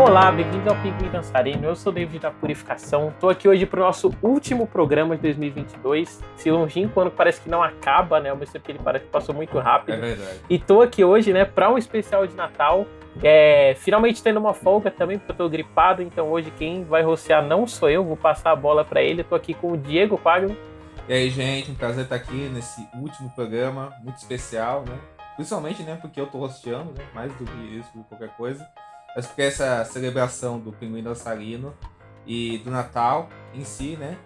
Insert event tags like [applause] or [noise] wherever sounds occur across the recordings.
Olá, bem-vindos ao Pinguim Dançarino. Eu sou o David da Purificação. Estou aqui hoje para o nosso último programa de 2022. Esse longínquo ano parece que não acaba, né? Ao mesmo tempo que ele parece que passou muito rápido. É verdade. E tô aqui hoje, né, para um especial de Natal. É, finalmente tendo uma folga também, porque eu tô gripado, então hoje quem vai rocear não sou eu, vou passar a bola para ele. Tô aqui com o Diego Pagno. E aí, gente, um prazer estar aqui nesse último programa, muito especial, né? Principalmente, né, porque eu tô rosteando, né? Mais do que isso, qualquer coisa. Mas porque essa celebração do Pinguim Dançarino e do Natal em si, né?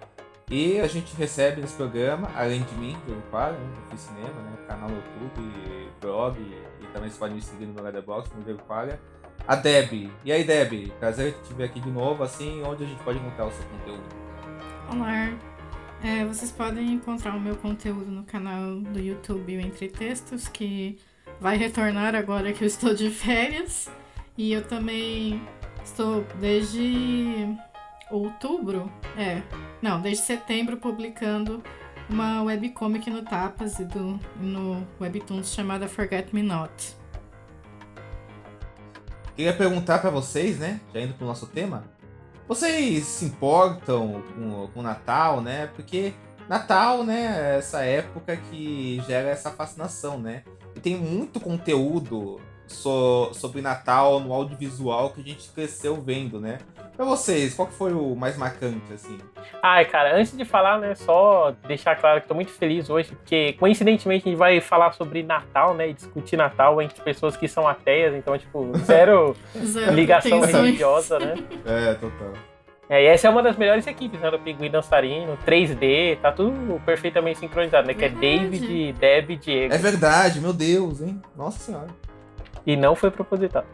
E a gente recebe nesse programa, além de mim, Diego Pagno, né, do Fiz Cinema, né? Canal no YouTube, blog, e também você pode me seguir no meu Letterboxd, no Diego Pagno. A Deb. E aí, Deb? Prazer te ver aqui de novo, assim, onde a gente pode encontrar o seu conteúdo. Olá! É, vocês podem encontrar o meu conteúdo no canal do YouTube Entre Textos, que vai retornar agora que eu estou de férias. E eu também estou desde outubro, é, não, desde setembro publicando uma webcomic no Tapas e do, no Webtoons chamada Forget Me Not. Queria perguntar para vocês, né, já indo pro nosso tema, vocês se importam com, o Natal, né? Porque Natal, né, é essa época que gera essa fascinação, né? E tem muito conteúdo so, sobre Natal no audiovisual que a gente cresceu vendo, né? Pra vocês, qual que foi o mais marcante, assim? Ai, cara, antes de falar, né, só deixar claro que tô muito feliz hoje, porque coincidentemente a gente vai falar sobre Natal, né, e discutir Natal entre pessoas que são ateias, então, tipo, zero, [laughs] Zero ligação religiosa, né? É, total. É, e essa é uma das melhores equipes, né, do Pinguim Dançarino, 3D, tá tudo perfeitamente sincronizado, né, que é Verdade. David, Deb e Diego. É verdade, meu Deus, hein? Nossa senhora. E não foi proposital.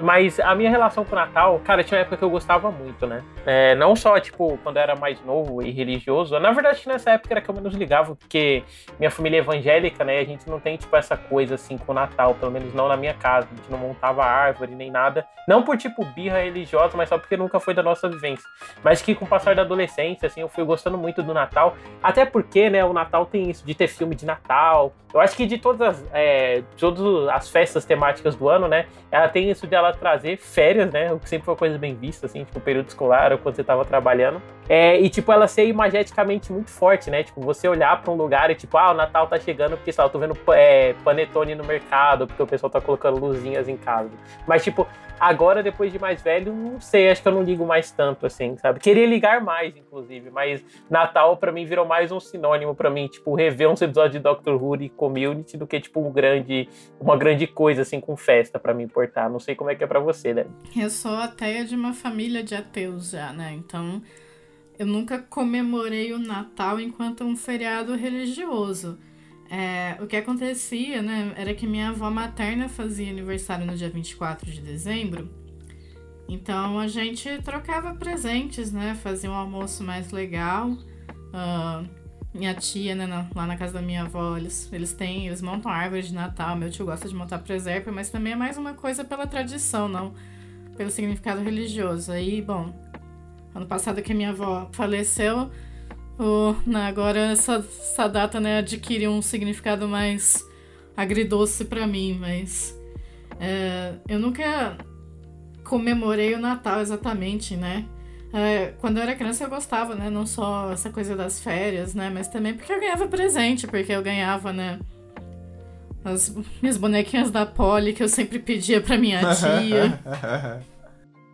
Mas a minha relação com o Natal, cara, tinha uma época que eu gostava muito, né? É, não só, tipo, quando eu era mais novo e religioso. Na verdade, nessa época era que eu menos ligava, porque minha família é evangélica, né? A gente não tem, tipo, essa coisa, assim, com o Natal. Pelo menos não na minha casa. A gente não montava árvore nem nada. Não por, tipo, birra religiosa, mas só porque nunca foi da nossa vivência. Mas que com o passar da adolescência, assim, eu fui gostando muito do Natal. Até porque, né, o Natal tem isso, de ter filme de Natal. Eu acho que de todas as, é, todas as festas temáticas do ano, né, ela tem isso de trazer férias, né, o que sempre foi uma coisa bem vista, assim, tipo, período escolar ou quando você tava trabalhando. É, e, tipo, ela ser imageticamente muito forte, né, tipo, você olhar pra um lugar e, tipo, ah, o Natal tá chegando porque, sei lá, eu tô vendo é, panetone no mercado, porque o pessoal tá colocando luzinhas em casa. Mas, tipo, agora, depois de mais velho, não sei, acho que eu não ligo mais tanto, assim, sabe? Queria ligar mais, inclusive, mas Natal pra mim virou mais um sinônimo pra mim, tipo, rever uns episódios de Doctor Who e Community do que, tipo, um grande, uma grande coisa, assim, com festa pra me importar. Não sei como é que é pra você, né? Eu sou ateia de uma família de ateus já, né? Então eu nunca comemorei o Natal enquanto um feriado religioso. É, o que acontecia, né, era que minha avó materna fazia aniversário no dia 24 de dezembro. Então a gente trocava presentes, né? Fazia um almoço mais legal. Ah, minha tia, né, na- lá na casa da minha avó, eles, eles têm, eles montam árvore de Natal. Meu tio gosta de montar presépio, mas também é mais uma coisa pela tradição, não pelo significado religioso. Aí, bom, ano passado que minha avó faleceu, o, né, agora essa, essa data né, adquiriu um significado mais agridoce pra mim, mas é, eu nunca comemorei o Natal exatamente, né? É, quando eu era criança eu gostava, né? Não só essa coisa das férias, né? Mas também porque eu ganhava presente, porque eu ganhava, né? As minhas bonequinhas da Polly que eu sempre pedia pra minha [laughs] tia. [laughs]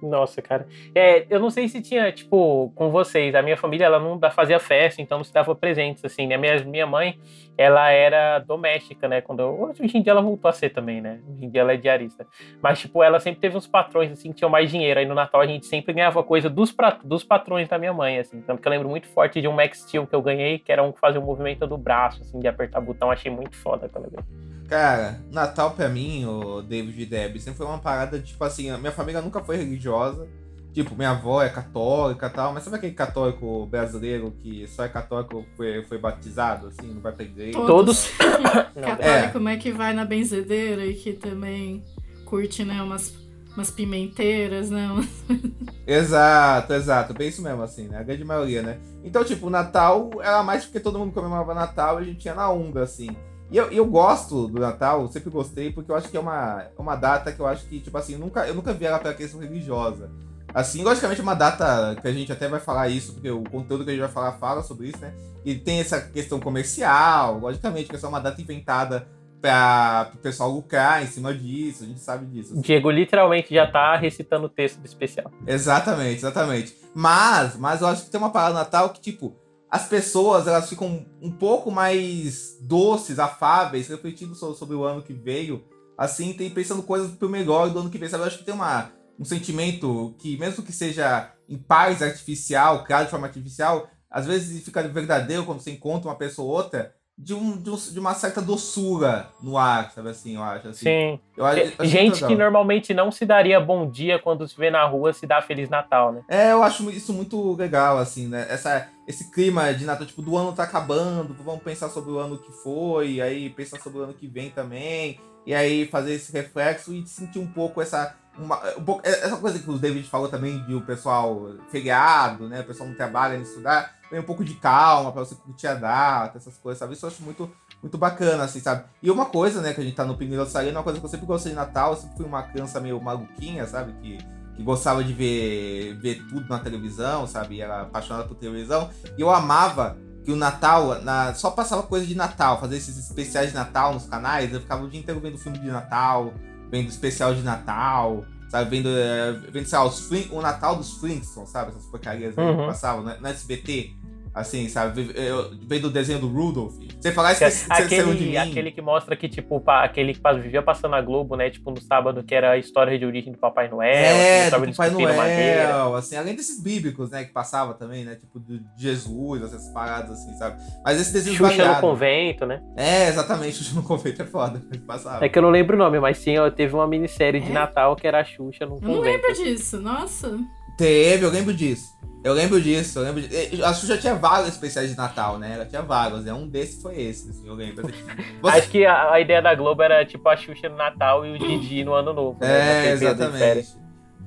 Nossa, cara. É, eu não sei se tinha, tipo, com vocês. A minha família, ela não fazia festa, então não se dava presentes, assim, né? Minha, minha mãe, ela era doméstica, né? Quando eu, hoje em dia ela voltou a ser também, né? Hoje em dia ela é diarista. Mas, tipo, ela sempre teve uns patrões, assim, que tinham mais dinheiro. Aí no Natal a gente sempre ganhava coisa dos, pra, dos patrões da minha mãe, assim. Tanto que eu lembro muito forte de um Max Steel que eu ganhei, que era um que fazia o movimento do braço, assim, de apertar botão. Achei muito foda quando eu. Cara, Natal pra mim, o David e Deb, sempre foi uma parada, tipo assim, a minha família nunca foi religiosa. Tipo, minha avó é católica e tal, mas sabe aquele católico brasileiro que só é católico foi, foi batizado, assim, não vai pra igreja? Todos. [laughs] Católico, como é que vai na benzedeira e que também curte, né, umas, umas pimenteiras, né? [laughs] Exato, exato, bem isso mesmo, assim, né? A grande maioria, né? Então, tipo, o Natal era mais porque todo mundo comemorava Natal e a gente ia na onda, assim. E eu, eu gosto do Natal, sempre gostei, porque eu acho que é uma, uma data que eu acho que, tipo assim, nunca, eu nunca vi ela pela questão religiosa. Assim, logicamente, é uma data que a gente até vai falar isso, porque o conteúdo que a gente vai falar fala sobre isso, né? E tem essa questão comercial, logicamente, que é só uma data inventada para o pessoal lucrar em cima disso, a gente sabe disso. Assim. Diego literalmente já tá recitando o texto do especial. Exatamente, exatamente. Mas, mas eu acho que tem uma parada Natal que, tipo, as pessoas elas ficam um pouco mais doces, afáveis, refletindo sobre o ano que veio, assim, tem pensando coisas pro melhor do ano que vem, sabe? Eu acho que tem uma, um sentimento que, mesmo que seja em paz artificial, criado de forma artificial, às vezes fica verdadeiro quando você encontra uma pessoa ou outra, de, um, de, um, de, uma certa doçura no ar, sabe assim, eu acho. Assim. Sim. Eu, eu, eu Gente que normalmente não se daria bom dia quando se vê na rua se dá Feliz Natal, né? É, eu acho isso muito legal, assim, né? Essa, esse clima de Natal, tipo, do ano tá acabando, vamos pensar sobre o ano que foi, aí pensar sobre o ano que vem também, e aí fazer esse reflexo e sentir um pouco essa. Uma, um pouco, essa coisa que o David falou também de o pessoal feriado, né? O pessoal não trabalha, não estudar tem um pouco de calma para você curtir a data, essas coisas, sabe? Isso eu acho muito, muito bacana, assim, sabe? E uma coisa, né, que a gente tá no Pinguim da uma coisa que eu sempre gostei de Natal, eu sempre fui uma criança meio maluquinha, sabe? Que, que gostava de ver, ver tudo na televisão, sabe? Era apaixonada por televisão. E eu amava que o Natal, na, só passava coisa de Natal, fazer esses especiais de Natal nos canais. Eu ficava o dia inteiro vendo filme de Natal, vendo especial de Natal, sabe? Vendo, é, vendo sei lá, os o Natal dos Flintstones, sabe? Essas porcarias uhum. que passavam no, no SBT. Assim, sabe? Vem do desenho do Rudolph. Você falar isso que aquele, de mim. Aquele que mostra que, tipo, aquele que vivia passando na Globo, né? Tipo, no sábado, que era a história de origem do Papai Noel. É, do Papai Noel, assim, além desses bíblicos, né, que passava também, né? Tipo, de Jesus, essas paradas, assim, sabe? Mas esse desenho Xuxa variado. no convento, né? É, exatamente, Xuxa no convento é foda, passava. É que eu não lembro o nome, mas sim, teve uma minissérie de é? Natal que era a Xuxa no eu convento. Eu não lembro disso, nossa. Teve, eu lembro disso. Eu lembro disso, eu lembro disso. A Xuxa tinha vários especiais de Natal, né? Ela tinha vários, né? Um desses foi esse, assim, eu lembro. [laughs] Você... Acho que a, a, ideia da Globo era tipo a Xuxa no Natal e o Didi no Ano Novo. Né? É, exatamente.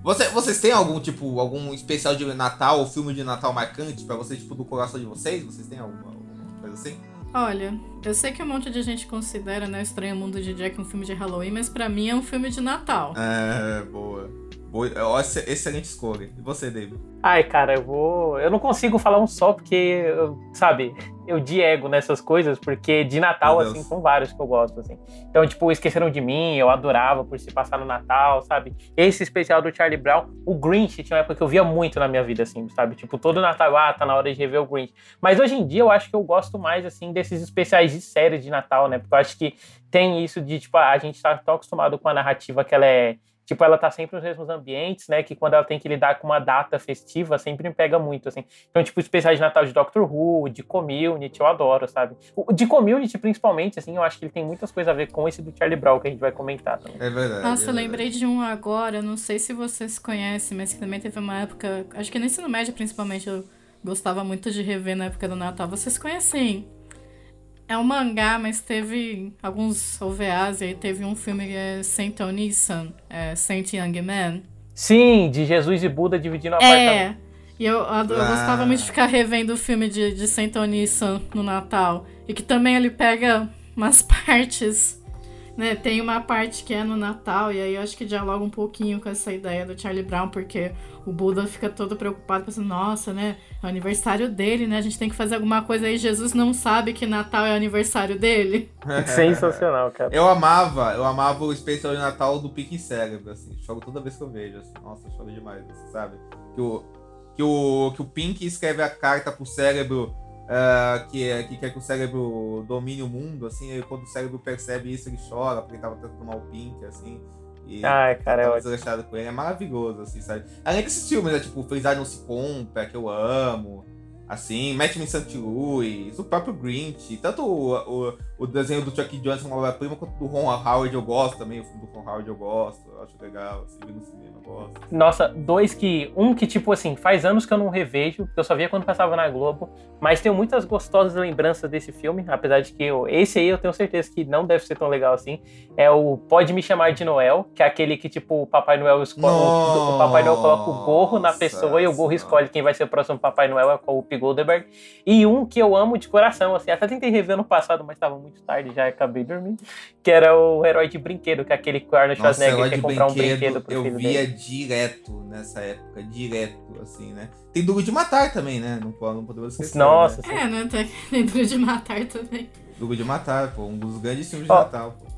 Você, vocês têm algum, tipo, algum especial de Natal ou filme de Natal marcante pra vocês, tipo, do coração de vocês? Vocês têm alguma, alguma coisa assim? Olha, eu sei que um monte de gente considera, né, Estranho Mundo de Jack um filme de Halloween, mas para mim é um filme de Natal. É, boa. Boa. Excelente escolha. E você, David? Ai, cara, eu vou. Eu não consigo falar um só, porque, sabe, eu diego nessas coisas, porque de Natal, assim, são vários que eu gosto, assim. Então, tipo, Esqueceram de Mim, eu adorava por se passar no Natal, sabe? Esse especial do Charlie Brown, o Grinch tinha uma época que eu via muito na minha vida, assim, sabe? Tipo, todo Natal, ah, tá na hora de rever o Grinch. Mas hoje em dia eu acho que eu gosto mais, assim, desses especiais de série de Natal, né? Porque eu acho que tem isso de, tipo, a gente tá tão acostumado com a narrativa que ela é tipo, ela tá sempre nos mesmos ambientes, né? Que quando ela tem que lidar com uma data festiva, sempre me pega muito, assim. Então, tipo, especiais de Natal de Doctor Who, de Community, eu adoro, sabe? O de Community, principalmente, assim, eu acho que ele tem muitas coisas a ver com esse do Charlie Brown, que a gente vai comentar também. É verdade. Nossa, é eu lembrei de um agora, não sei se vocês conhecem, mas que também teve uma época, acho que no ensino médio, principalmente, eu gostava muito de rever na época do Natal. Vocês conhecem é um mangá, mas teve alguns OVAs e aí teve um filme que é Saint Onisan, é Saint Young Man. Sim, de Jesus e Buda dividindo a É, e eu, eu, ah. gostava muito de ficar revendo o filme de, de Saint Onisan no Natal. E que também ele pega umas [laughs] partes né, tem uma parte que é no Natal, e aí eu acho que dialoga um pouquinho com essa ideia do Charlie Brown, porque o Buda fica todo preocupado, pensando, nossa, né, é o aniversário dele, né, a gente tem que fazer alguma coisa aí, Jesus não sabe que Natal é o aniversário dele. [laughs] Sensacional, cara. Eu amava, eu amava o especial de Natal do Pique Cérebro, assim, choro toda vez que eu vejo, assim, nossa, choro demais, assim, sabe? Que o, que o, que o Pink escreve a carta pro cérebro uh, que, é, que quer que o cérebro domine o mundo, assim, e quando o cérebro percebe isso, ele chora, porque ele tava tentando tomar o pink, assim. E Ai, cara, é ótimo. com ele. É maravilhoso, assim, sabe? Além desses filmes, né, tipo, Felicidade Não Se Compra, que eu amo. Assim, Match Me. Louis, o próprio Grinch, tanto o, o, o desenho do Chuck Johnson, uma obra-prima, quanto do Ron Howard eu gosto também, o filme do Ron Howard eu gosto, eu acho legal, assim, no cinema eu gosto. Nossa, dois que, um que tipo assim, faz anos que eu não revejo, eu só via quando passava na Globo, mas tenho muitas gostosas lembranças desse filme, apesar de que eu, esse aí eu tenho certeza que não deve ser tão legal assim, é o Pode Me Chamar de Noel, que é aquele que tipo, o Papai Noel escolhe, o Papai Noel coloca o gorro na pessoa e o gorro escolhe quem vai ser o próximo Papai Noel, é o Goldberg. E um que eu amo de coração, assim, até tentei rever no passado, mas estava muito tarde, já acabei dormindo. Que era o Herói de Brinquedo, que é aquele que o Arnold Schwarzenegger quer comprar um brinquedo pro eu filho via dele. direto nessa época, direto, assim, né? Tem Duro de Matar também, né? Não, não podemos esquecer. Nossa, Né? É, né? Tem [laughs] dentro de matar também. Duro de Matar, pô, um dos grandes filmes de Ó, Natal, pô.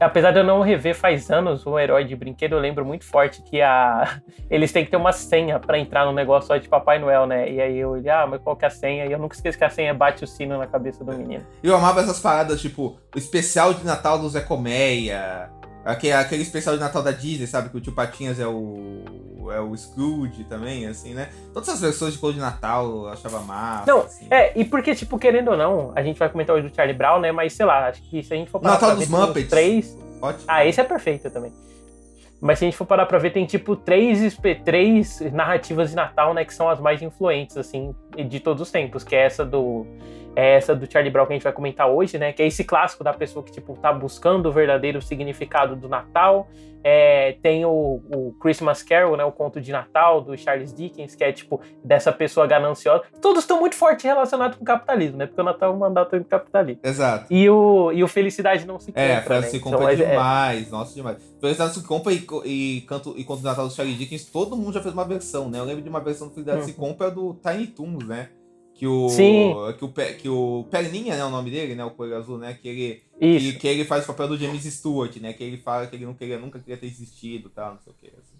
Apesar de eu não rever faz anos o Herói de Brinquedo, eu lembro muito forte que a... [laughs] eles têm que ter uma senha pra entrar no negócio só de Papai Noel, né? E aí eu olhei, ah, mas qual que é a senha? E eu nunca esqueço que a senha bate o sino na cabeça do menino. Eu amava essas paradas, tipo, o especial de Natal do Zé Colmeia, aquele, aquele especial de Natal da Disney, sabe? Que o tio Patinhas é o. é o Scrooge também, assim, né? Todas as versões de cor de Natal eu achava massa. Não, assim. É, e porque, tipo, querendo ou não, a gente vai comentar hoje do Charlie Brown, né? Mas sei lá, acho que se a gente for parar Natal pra dos ver, Muppets. três. Ótimo. Ah, esse é perfeito também. Mas se a gente for parar pra ver, tem tipo três, três narrativas de Natal, né? Que são as mais influentes, assim, de todos os tempos. Que é essa do. É essa do Charlie Brown que a gente vai comentar hoje, né? Que é esse clássico da pessoa que, tipo, tá buscando o verdadeiro significado do Natal. É, tem o, o Christmas Carol, né? O conto de Natal do Charles Dickens, que é, tipo, dessa pessoa gananciosa. Todos estão muito forte relacionados com o capitalismo, né? Porque o Natal é um mandato do capitalismo. Exato. E o, e o Felicidade não se É, compra, né? França se Então, compra é- é- demais, nossa, demais. Felicidade se compra e, e, canto, e Conto do Natal do Charlie Dickens, todo mundo já fez uma versão, né? Eu lembro de uma versão do Felicidade se compra do Tiny Toons, né? Que o. Sim. que o, Pe- que o Perninha, né, o nome dele, né, o Coelho Azul, né, que ele, Isso. que, que ele faz o papel do James Stewart, né, que ele fala que ele não queria, nunca queria ter existido tal, não sei o que, assim.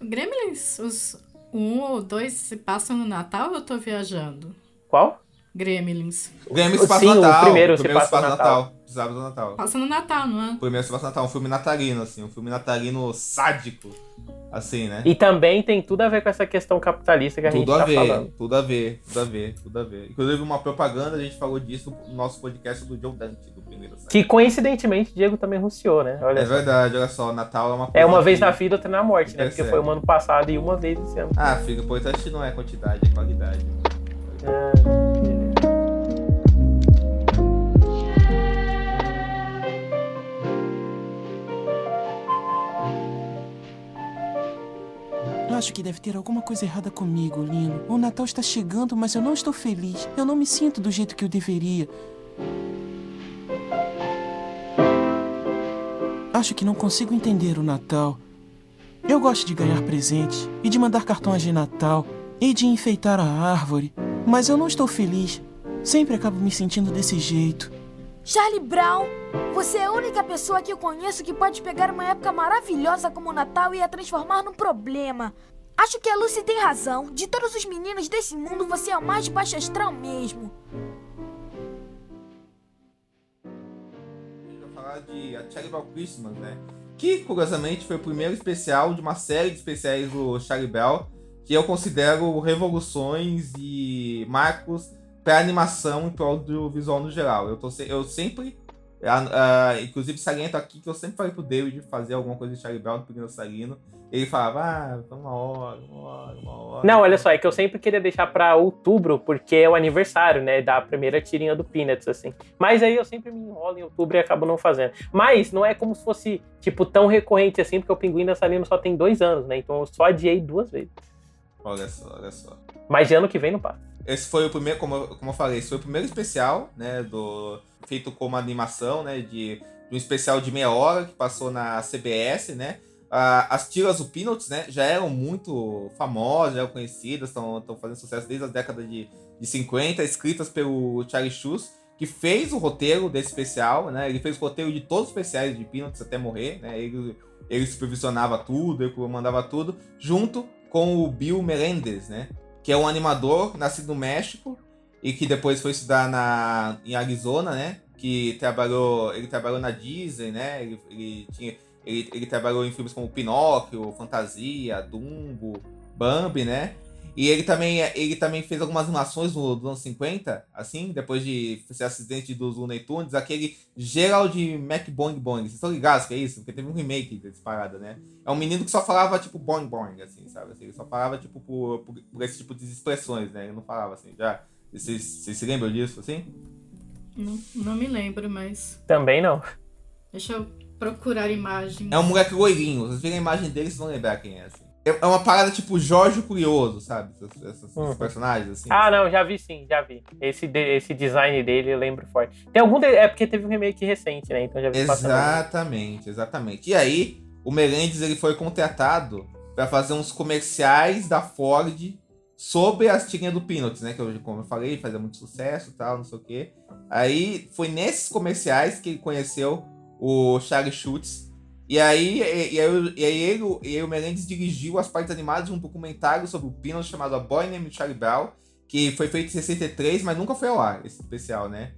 O Gremlins, os um ou dois se passam no Natal ou eu tô viajando? Qual? Gremlins. O Grêmio se passa Sim, no o Natal. primeiro se se passa passa no no Natal. Precisava do Natal. Passa no Natal, não é? O primeiro se passa no Natal, um filme natalino, assim, um filme natalino sádico, assim, né? E também tem tudo a ver com essa questão capitalista que a gente Tudo a tá ver, falando. tudo a ver, tudo a ver, tudo a ver. Inclusive, uma propaganda, a gente falou disso no nosso podcast do Joe Dante, do primeiro site. Que coincidentemente Diego também runciou, né? Olha É só. verdade, olha só, Natal é uma coisa. É uma vez na vida, outra na morte, né? Porque Percebe. foi um ano passado e uma vez esse ano. Ah, filho, o importante não é quantidade, é qualidade. É, Acho que deve ter alguma coisa errada comigo, Lino. O Natal está chegando, mas eu não estou feliz. Eu não me sinto do jeito que eu deveria. Acho que não consigo entender o Natal. Eu gosto de ganhar presentes e de mandar cartões de Natal e de enfeitar a árvore, mas eu não estou feliz. Sempre acabo me sentindo desse jeito. Charlie Brown, você é a única pessoa que eu conheço que pode pegar uma época maravilhosa como o Natal e a transformar num problema. Acho que a Lucy tem razão. De todos os meninos desse mundo, você é o mais baixo astral mesmo. Vai falar de A Brown Christmas, né? Que, curiosamente, foi o primeiro especial de uma série de especiais do Charlie que eu considero revoluções e marcos para animação e para audiovisual no geral. Eu, tô, eu sempre, ah, ah, inclusive saliento aqui que eu sempre falei pro David fazer alguma coisa de Charlie Brown no Pequeno Salino. Ele falava, ah, uma hora, uma hora, uma hora. Não, olha só, é que eu sempre queria deixar pra outubro, porque é o aniversário, né, da primeira tirinha do Peanuts, assim. Mas aí eu sempre me enrolo em outubro e acabo não fazendo. Mas não é como se fosse, tipo, tão recorrente assim, porque o Pinguim Dançarino só tem dois anos, né, então eu só adiei duas vezes. Olha só, olha só. Mas de ano que vem não passa. Esse foi o primeiro, como, eu- como eu falei, esse foi o primeiro especial, né, do, feito como animação, né, de, de um especial de meia hora que passou na CBS, né. Ah, as tiras do Peanuts, né, já eram muito famosas, já eram conhecidas, estão fazendo sucesso desde as décadas de, de 50, escritas pelo Charlie Schuss, que fez o roteiro desse especial, né, ele fez o roteiro de todos os especiais de Peanuts até morrer, né, ele, ele supervisionava tudo, ele mandava tudo, junto com o Bill Melendez, né, que é um animador nascido no México e que depois foi estudar na, em Arizona, né? Que trabalhou, ele trabalhou na Disney, né? Ele, ele tinha, ele, ele trabalhou em filmes como Pinóquio, Fantasia, Dumbo, Bambi, né? E ele também, ele também fez algumas animações no, dos anos 50, assim, depois de ser assistente dos Looney Tunes, aquele Gerald McBoing Boing. Vocês estão ligados que é isso? Porque teve um remake desse parada, né? É um menino que só falava, tipo, boing boing, assim, sabe? Assim, ele só falava, tipo, por, por, por esse tipo de expressões, né? Ele não falava, assim, já... Vocês, vocês se lembram disso, assim? Não, não me lembro, mas. Também não. Deixa eu procurar imagens. É um moleque loirinho. Vocês viram a imagem dele, vocês vão lembrar quem é, assim. É é uma parada tipo Jorge Curioso, sabe? Esses, esses Uhum. personagens, assim. Ah, não, já vi sim, já vi. Esse, de- esse design dele eu lembro forte. Tem algum. de- É porque teve um remake recente, né? Então já vi. Exatamente, exatamente. E aí, o Merendes ele foi contratado pra fazer uns comerciais da Ford sobre as tirinhas do Peanuts, né? Que eu, como eu falei, fazia muito sucesso tal, não sei o quê. Aí foi nesses comerciais que ele conheceu o Charlie Schultz. E aí, e, e aí, e aí ele, e aí o Merendes dirigiu as partes animadas de um documentário sobre o Peanuts chamado A Boy Named Charlie Brown, que foi feito em 63, mas nunca foi ao ar, esse especial, né?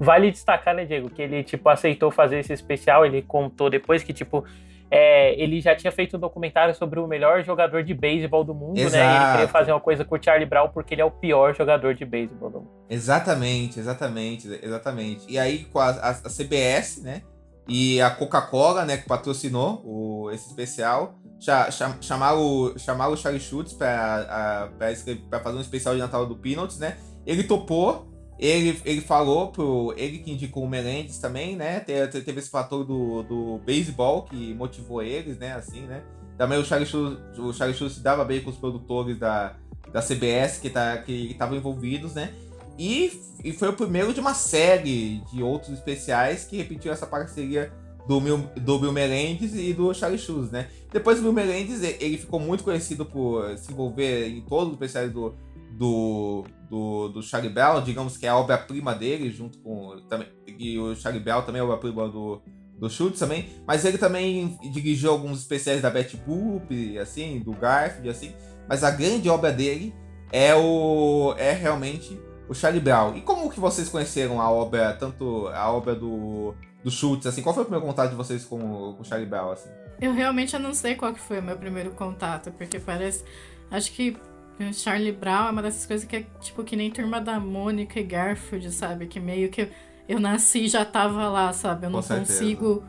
Vale destacar, né, Diego, que ele, tipo, aceitou fazer esse especial, ele contou depois que, tipo, é, ele já tinha feito um documentário sobre o melhor jogador de beisebol do mundo, né? E ele Exato. queria fazer uma coisa com o Charlie Brown porque ele é o pior jogador de beisebol do mundo. Exatamente, exatamente, exatamente. E aí com a, a- a CBS, né? E a Coca-Cola, né, que patrocinou o, esse especial, cha, cha, chamaram, o- chamaram o Charlie Schultz pra, a- pra, escrever- pra fazer um especial de Natal do Peanuts, né? Ele topou, ele, ele falou pro. Ele que indicou o Merendes também, né? Te- te- Teve esse fator do, do beisebol que motivou eles, né? Assim, né? Também o Charlie Schultz, o se dava bem com os produtores da, da CBS que tá, que estavam envolvidos, né? E, e foi o primeiro de uma série de outros especiais que repetiu essa parceria do, Mil, do Bill Melendez e do Charlie Schultz, né? Depois o Bill Melendez, ele ficou muito conhecido por se envolver em todos os especiais do, do, do, do Charlie Bell, digamos que é a obra-prima dele, junto com... Também, e o Charlie Bell também é obra-prima do, do Schultz também, mas ele também dirigiu alguns especiais da Betty Boop, assim, do Garfield, assim, mas a grande obra dele é o é realmente o Charlie Brown. E como que vocês conheceram a obra, tanto a obra do, do Schultz, assim, qual foi o primeiro contato de vocês com, com o Charlie Brown, assim? Eu realmente não sei qual que foi o meu primeiro contato, porque parece. Acho que o Charlie Brown é uma dessas coisas que é tipo que nem turma da Mônica e Garfield, sabe? Que meio que eu, eu nasci e já tava lá, sabe? Eu Com não certeza. consigo.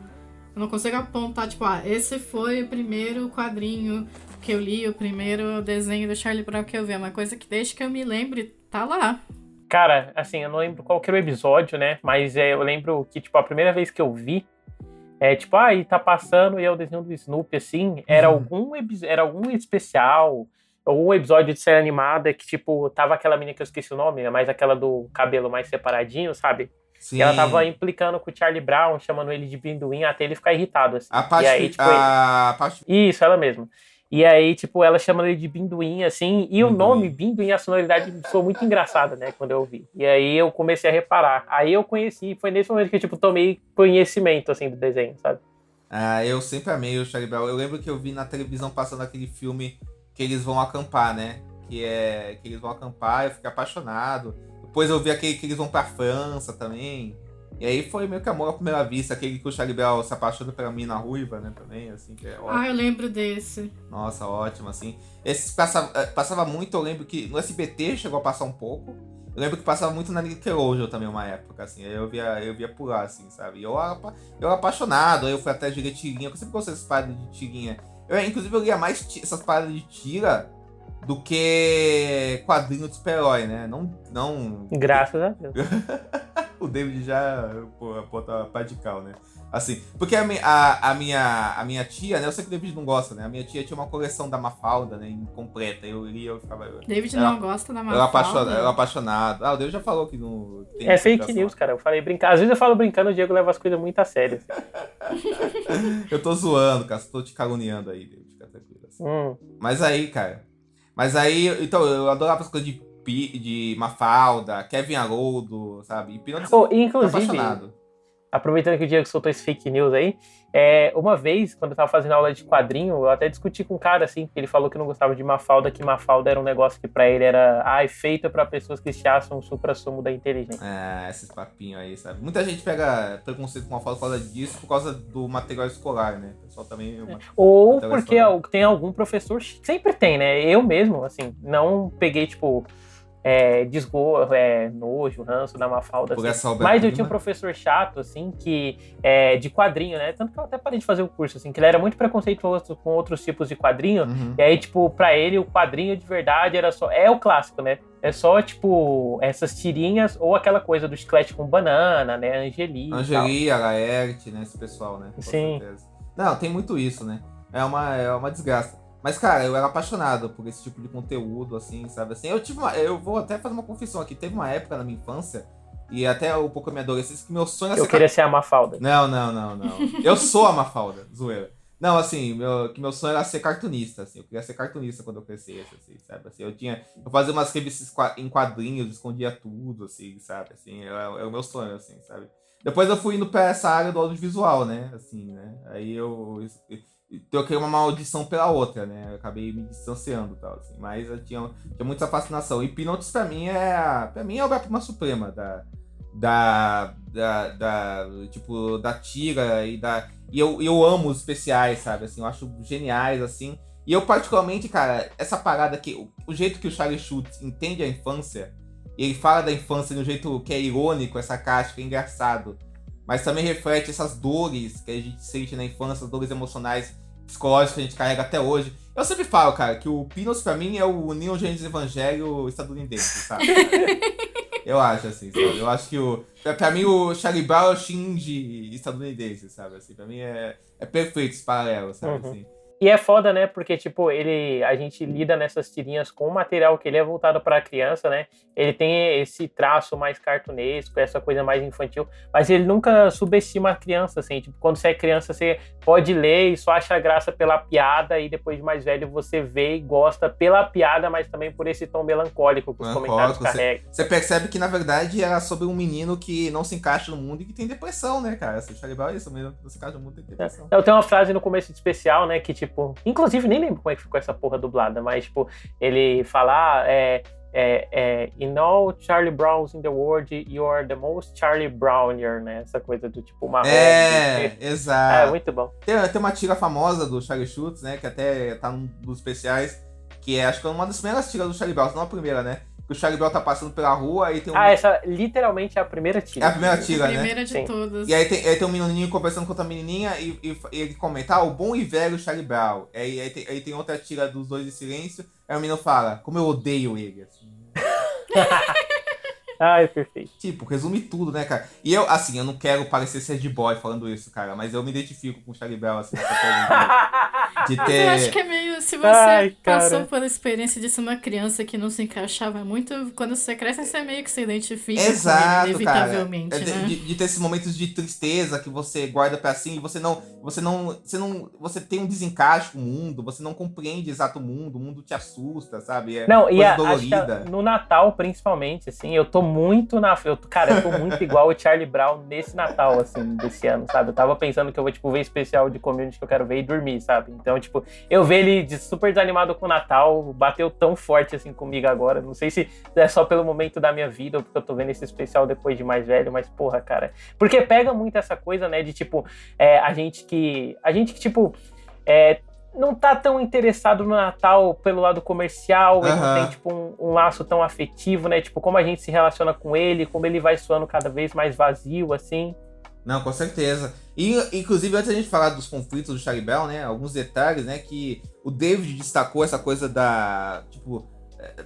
Eu não consigo apontar, tipo, ah, esse foi o primeiro quadrinho que eu li, o primeiro desenho do Charlie Brown que eu vi. É uma coisa que desde que eu me lembre, tá lá. Cara, assim, eu não lembro qual que era o episódio, né? Mas é, eu lembro que, tipo, a primeira vez que eu vi, é tipo, ah, e tá passando e é o desenho do Snoopy, assim, era, Uhum. algum, era algum especial, algum episódio de série animada que, tipo, tava aquela menina que eu esqueci o nome, né? Mas aquela do cabelo mais separadinho, sabe? Sim. E ela tava implicando com o Charlie Brown, chamando ele de pinduim, até ele ficar irritado, assim. A parte, aí, tipo, a parte Isso, ela mesma. E aí, tipo, ela chama ele de Binduim, assim, e o Binduim. nome Binduim, a sonoridade soou muito engraçada, né, quando eu ouvi. E aí eu comecei a reparar. Aí eu conheci, foi nesse momento que eu, tipo, tomei conhecimento, assim, do desenho, sabe? Ah, eu sempre amei o Charlie Brown. Eu lembro que eu vi na televisão passando aquele filme que eles vão acampar, né? Que é que eles vão acampar, eu fiquei apaixonado. Depois eu vi aquele que eles vão pra França também. E aí foi meio que amor à primeira vista, aquele que o Charlie Brown se apaixona pela mina ruiva, né? Também, assim, que é ótimo. Ah, eu lembro desse. Nossa, ótimo, assim. Esse passava, eh, passava muito, eu lembro que no SBT chegou a passar um pouco. Eu lembro que passava muito na Nickelodeon também uma época, assim. Aí eu via, eu via lá, assim, sabe? E eu eu era apaixonado, aí eu fui até joguei tirinha, eu sempre gostei dessas paradas de tirinha. Eu, inclusive, eu lia mais essas paradas de tira do que quadrinho de super-herói, né? Não, não Graças a Deus. [laughs] [laughs] o David já pô, bota radical, né? Assim, porque a, a, a minha, a minha tia, né? Eu sei que o David não gosta, né? A minha tia tinha uma coleção da Mafalda, né? Incompleta. Eu lia, eu ficava. Eu David Ela- não gosta da era Mafalda. apaixonado, eu era apaixonado. Ah, o David já falou que não. tem É fake news, cara. Eu falei brincar. Às vezes eu falo brincando, o Diego leva as coisas muito a sério. [laughs] Eu tô zoando, cara. Tô te caluniando aí, David. Fica tranquilo. assim. Hum. Mas aí, cara. Mas aí, então, eu adorava as coisas de, Pi- de Mafalda, Kevin Haroldo, sabe? E Oh, inclusive, aproveitando que o Diego soltou esse fake news aí, é, uma vez, quando eu tava fazendo aula de quadrinho, eu até discuti com um cara, assim, que ele falou que não gostava de Mafalda, que Mafalda era um negócio que pra ele era, ai, feita pra pessoas que se acham o supra-sumo da inteligência. É, esses papinhos aí, sabe? Muita gente pega preconceito com a falta por causa disso, por causa do material escolar, né? O pessoal também. uma- Ou Então, porque é al- tem algum professor, sempre tem, né? Eu mesmo, assim, não peguei, tipo, é, desgosto, é, nojo, ranço da Mafalda, assim. obra Mas eu tinha um professor chato, assim, que é de quadrinho, né? Tanto que eu até parei de fazer o curso, assim, que ele era muito preconceituoso com outros tipos de quadrinho. Uhum. E aí, tipo, pra ele, o quadrinho de verdade era só. É o clássico, né? É só, tipo, essas tirinhas ou aquela coisa do chiclete com banana, né? Angeli. Angeli, Laerte, né? Esse pessoal, né? Com Sim. certeza. Não, tem muito isso, né? É uma, é uma desgraça. Mas, cara, eu era apaixonado por esse tipo de conteúdo, assim, sabe? Assim, eu tive uma, Eu vou até fazer uma confissão aqui. Teve uma época na minha infância, e até um pouco da minha adolescência, que meu sonho era eu ser. queria ser a Mafalda. Não, não, não, não. Eu sou a Mafalda, [laughs] zoeira. Não, assim, meu, que meu sonho era ser cartunista, assim. Eu queria ser cartunista quando eu crescesse, assim, sabe? Assim, eu tinha... Eu fazia umas revistas em quadrinhos, escondia tudo, assim, sabe? Assim, era, era o meu sonho, assim, sabe? Depois eu fui indo pra essa área do audiovisual, né? Assim, né? Aí eu... Troquei uma maldição pela outra, né? Eu acabei me distanciando e tal, assim. Mas eu tinha, tinha muita fascinação. E Peanuts, pra mim, é... Pra mim é obra-prima suprema da... Da, da, da, tipo, da tira e da e eu, eu amo os especiais, sabe? Assim, eu acho geniais, assim. E eu, particularmente, cara, essa parada aqui, o, o jeito que o Charlie Schultz entende a infância, ele fala da infância de um jeito que é irônico, essa caixa, que é engraçado, mas também reflete essas dores que a gente sente na infância, as dores emocionais, psicológicas que a gente carrega até hoje. Eu sempre falo, cara, que o Pinos, pra mim, é o Neon Genesis Evangelho estadunidense, sabe? [laughs] Eu acho, assim, sabe? Eu acho que o. Pra, pra mim, o Charlie Brown é o Shinji estadunidense, sabe? Assim, pra mim é, é perfeito esse paralelo, sabe? Uhum. Assim. E é foda, né? Porque, tipo, ele. A gente lida nessas tirinhas com um material que ele é voltado pra criança, né? Ele tem esse traço mais cartunesco, essa coisa mais infantil, mas ele nunca subestima a criança, assim. Tipo, quando você é criança, você pode ler e só acha graça pela piada, e depois de mais velho você vê e gosta pela piada, mas também por esse tom melancólico que os comentários carregam. Você percebe que, na verdade, era sobre um menino que não se encaixa no mundo e que tem depressão, né, cara? Você é isso, mesmo, não se encaixa no mundo tem depressão. É. Eu tenho uma frase no começo de especial, né, que, tipo, tipo, inclusive nem lembro como é que ficou essa porra dublada, mas, tipo, ele fala, ah, é, é, é, in all Charlie Browns in the world, you are the most Charlie Brownier, né? Essa coisa do tipo marrom. É, [laughs] exato. É, muito bom. Tem, tem uma tira famosa do Charlie Schultz, né? Que até tá num dos especiais, que é, acho que é uma das primeiras tiras do Charlie Brown, não a primeira, né? Que o Charlie Brown tá passando pela rua e tem um... Ah, essa literalmente é a primeira tira. É a primeira tira, né? A primeira de Sim. todas. E aí tem, aí tem um menininho conversando com outra menininha e, e, e ele comenta, ah, o bom e velho Charlie Brown. Aí, aí, tem, aí tem outra tira dos dois em silêncio, aí o menino fala, como eu odeio ele. Assim. [laughs] Ai, perfeito. Tipo, resume tudo, né, cara? E eu, assim, eu não quero parecer sad boy falando isso, cara, mas eu me identifico com o Charlie Brown, assim, nessa [laughs] de, de ter... eu acho que é meio... Se você Ai, passou pela experiência de ser uma criança que não se encaixava muito, quando você cresce, você meio que se identifica Exato, ele, inevitavelmente, cara. É né? De, de, ter esses momentos de tristeza que você guarda pra si e você não... Você não... Você não... Você tem um desencaixe com o mundo, você não compreende exato o mundo, o mundo te assusta, sabe? É não, e a, no Natal, principalmente, assim, eu tô muito na. Eu, cara, eu tô muito igual o Charlie Brown nesse Natal, assim, desse ano, sabe? Eu tava pensando que eu vou, tipo, ver especial de community que eu quero ver e dormir, sabe? Então, tipo, eu ver ele de super desanimado com o Natal, bateu tão forte assim comigo agora. Não sei se é só pelo momento da minha vida ou porque eu tô vendo esse especial depois de mais velho, mas, porra, cara. Porque pega muito essa coisa, né, de tipo, é, a gente que. A gente que, tipo. É, não tá tão interessado no Natal pelo lado comercial, ele não tem, tipo, um, um, laço tão afetivo, né? Tipo, como a gente se relaciona com ele, como ele vai soando cada vez mais vazio, assim. Não, com certeza. E, inclusive, antes da gente falar dos conflitos do Charlie Bell, né? Alguns detalhes, né? Que o David destacou essa coisa da. Tipo,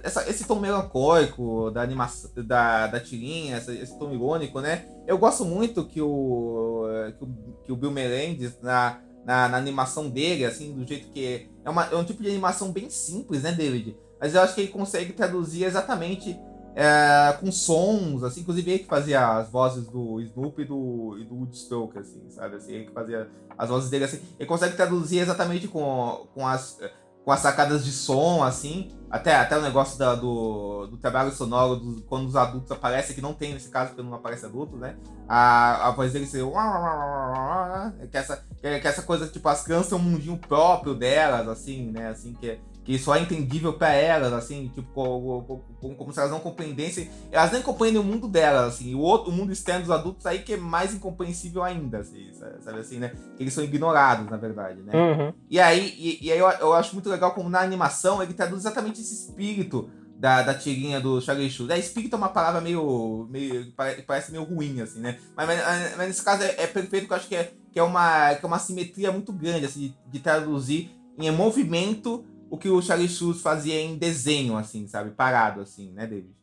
essa, esse tom melancólico da animação, da, da tirinha, essa, esse tom irônico, né? Eu gosto muito que o, que o, que o Bill Melendez, na na, na, animação dele, assim, do jeito que é. É, uma, é um tipo de animação bem simples, né, David? Mas eu acho que ele consegue traduzir exatamente é, com sons, assim, inclusive ele que fazia as vozes do Snoopy e do, e do Woodstoke, assim, sabe? Assim, ele que fazia as vozes dele, assim. Ele consegue traduzir exatamente com, com as com as sacadas de som, assim. Até, até o negócio da, do, do trabalho sonoro, do, quando os adultos aparecem, que não tem nesse caso, porque não aparece adulto, né? A, a voz dele ser. Que essa, que, essa coisa, tipo, as crianças têm um mundinho próprio delas, assim, né? Assim, que que só é entendível para elas, assim, tipo, como, como, se elas não compreendessem. Elas nem compreendem o mundo delas, assim, o, outro, o mundo externo dos adultos aí que é mais incompreensível ainda, assim, sabe assim, né? Que eles são ignorados, na verdade, né? Uhum. E aí, e, e, aí eu, eu acho muito legal como na animação ele traduz exatamente esse espírito da, da tirinha do Charlie Sheen. É, espírito é uma palavra meio, meio. parece meio ruim, assim, né? Mas, mas, mas nesse caso é, é, perfeito, que eu acho que é, que é, uma, que é uma simetria muito grande, assim, de, de traduzir em movimento o que o Charlie Schultz fazia em desenho, assim, sabe? Parado, assim, né, David?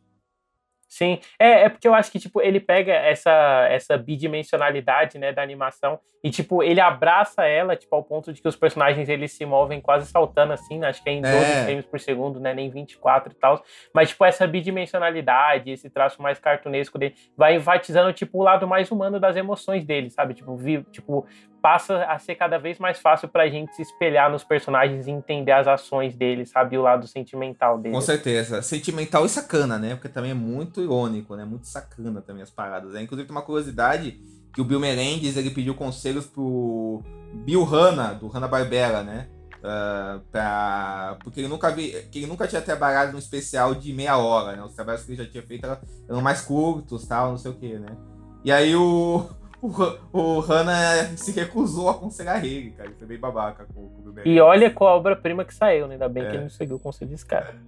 Sim, é, é porque eu acho que, tipo, ele pega essa, essa bidimensionalidade, né, da animação e, tipo, ele abraça ela, tipo, ao ponto de que os personagens, eles se movem quase saltando, assim, né, acho que é em 12 é. frames por segundo, né, nem 24 e tal, mas, tipo, essa bidimensionalidade, esse traço mais cartunesco dele, vai enfatizando, tipo, o lado mais humano das emoções dele, sabe, tipo, vi, tipo passa a ser cada vez mais fácil pra gente se espelhar nos personagens e entender as ações deles, sabe? O lado sentimental deles. Com certeza. Sentimental e sacana, né? Porque também é muito irônico, né? Muito sacana também as paradas. Né? Inclusive tem uma curiosidade que o Bill Melendez, ele pediu conselhos pro Bill Hanna, do Hanna-Barbera, né? Uh, pra... Porque ele nunca, vi... que ele nunca tinha trabalhado num especial de meia hora, né? Os trabalhos que ele já tinha feito eram mais curtos, tal, não sei o que, né? E aí o o, o Hannah se recusou a aconselhar ele, cara. Ele foi bem babaca com, com o E olha qual a obra-prima que saiu, né? Ainda bem é. que ele não seguiu o conselho desse cara. [laughs]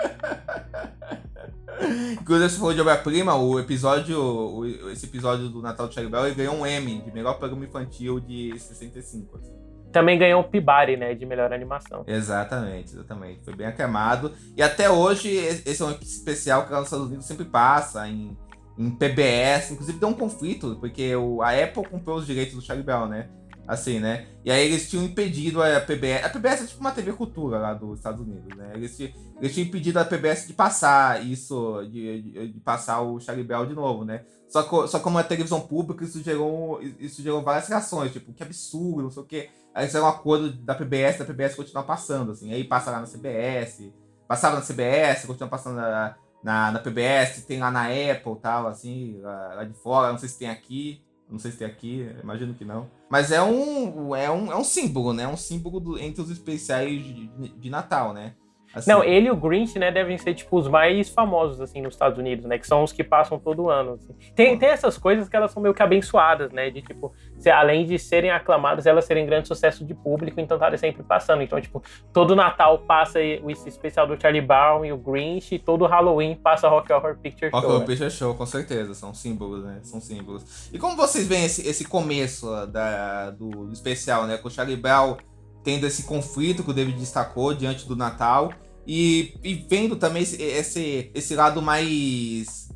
Inclusive, você falou de obra-prima, o episódio, o, esse episódio do Natal de Charlie Bell, ele ganhou um Emmy de melhor programa infantil de 65, assim. Também ganhou um Pibari, né, de melhor animação. Exatamente, exatamente. Foi bem aclamado. E até hoje, esse é um especial que lá nos Estados Unidos sempre passa em em PBS, inclusive deu um conflito, porque o, a Apple comprou os direitos do Charlie Brown, né? Assim, né? E aí eles tinham impedido a PBS. A PBS é tipo uma TV cultura lá dos Estados Unidos, né? Eles, eles tinham impedido a PBS de passar isso, de, de, de passar o Charlie Brown de novo, né? Só, que, só como é televisão pública, isso gerou, isso gerou várias reações, tipo, que absurdo, não sei o quê. Aí é um acordo da PBS, da PBS continuar passando, assim. Aí passa lá na CBS, passava na CBS, continua passando na, na, na PBS, tem lá na Apple tal, assim, lá, lá, de fora, não sei se tem aqui. Não sei se tem aqui, imagino que não. Mas é um, é um, é um símbolo, né? É um símbolo do, entre os especiais de, de Natal, né? Assim. Não, ele e o Grinch, né, devem ser, tipo, os mais famosos, assim, nos Estados Unidos, né? Que são os que passam todo ano, assim. Tem, tem essas coisas que elas são meio que abençoadas, né? De, tipo, se, além de serem aclamadas, elas serem grande sucesso de público, então tá sempre passando. Então, tipo, todo Natal passa esse especial do Charlie Brown e o Grinch, e todo Halloween passa Rock Horror Picture Rock Show. Horror né? Picture Show, com certeza. São símbolos, né? São símbolos. E como vocês veem esse, esse começo da, do, do especial, né? Com o Charlie Brown tendo esse conflito que o David destacou diante do Natal e, e vendo também esse, esse, esse lado mais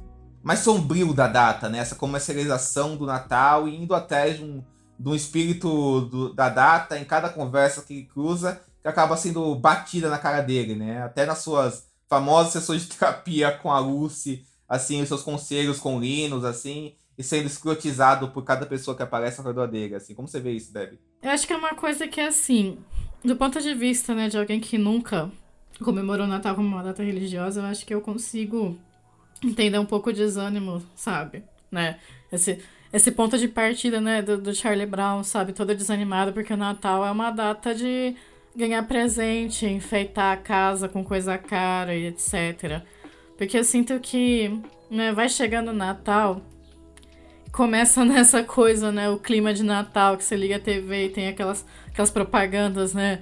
mais sombrio da data, né? Essa comercialização do Natal e indo atrás de um, de um espírito do, da data em cada conversa que cruza, que acaba sendo batida na cara dele, né? Até nas suas famosas sessões de terapia com a Lucy, assim, os seus conselhos com o Linus, assim, e sendo escrotizado por cada pessoa que aparece ao redor dele, assim. Como você vê isso, Debbie? Eu acho que é uma coisa que, assim, do ponto de vista, né, de alguém que nunca comemorou o Natal como uma data religiosa, eu acho que eu consigo entender um pouco o desânimo, sabe? Né? Esse, esse ponto de partida, né, do, do Charlie Brown, sabe? Todo desanimado, porque o Natal é uma data de ganhar presente, enfeitar a casa com coisa cara e etc. Porque eu sinto que, né, vai chegando o Natal, começa [laughs] nessa coisa, né, o clima de Natal, que você liga a TV e tem aquelas, aquelas propagandas, né,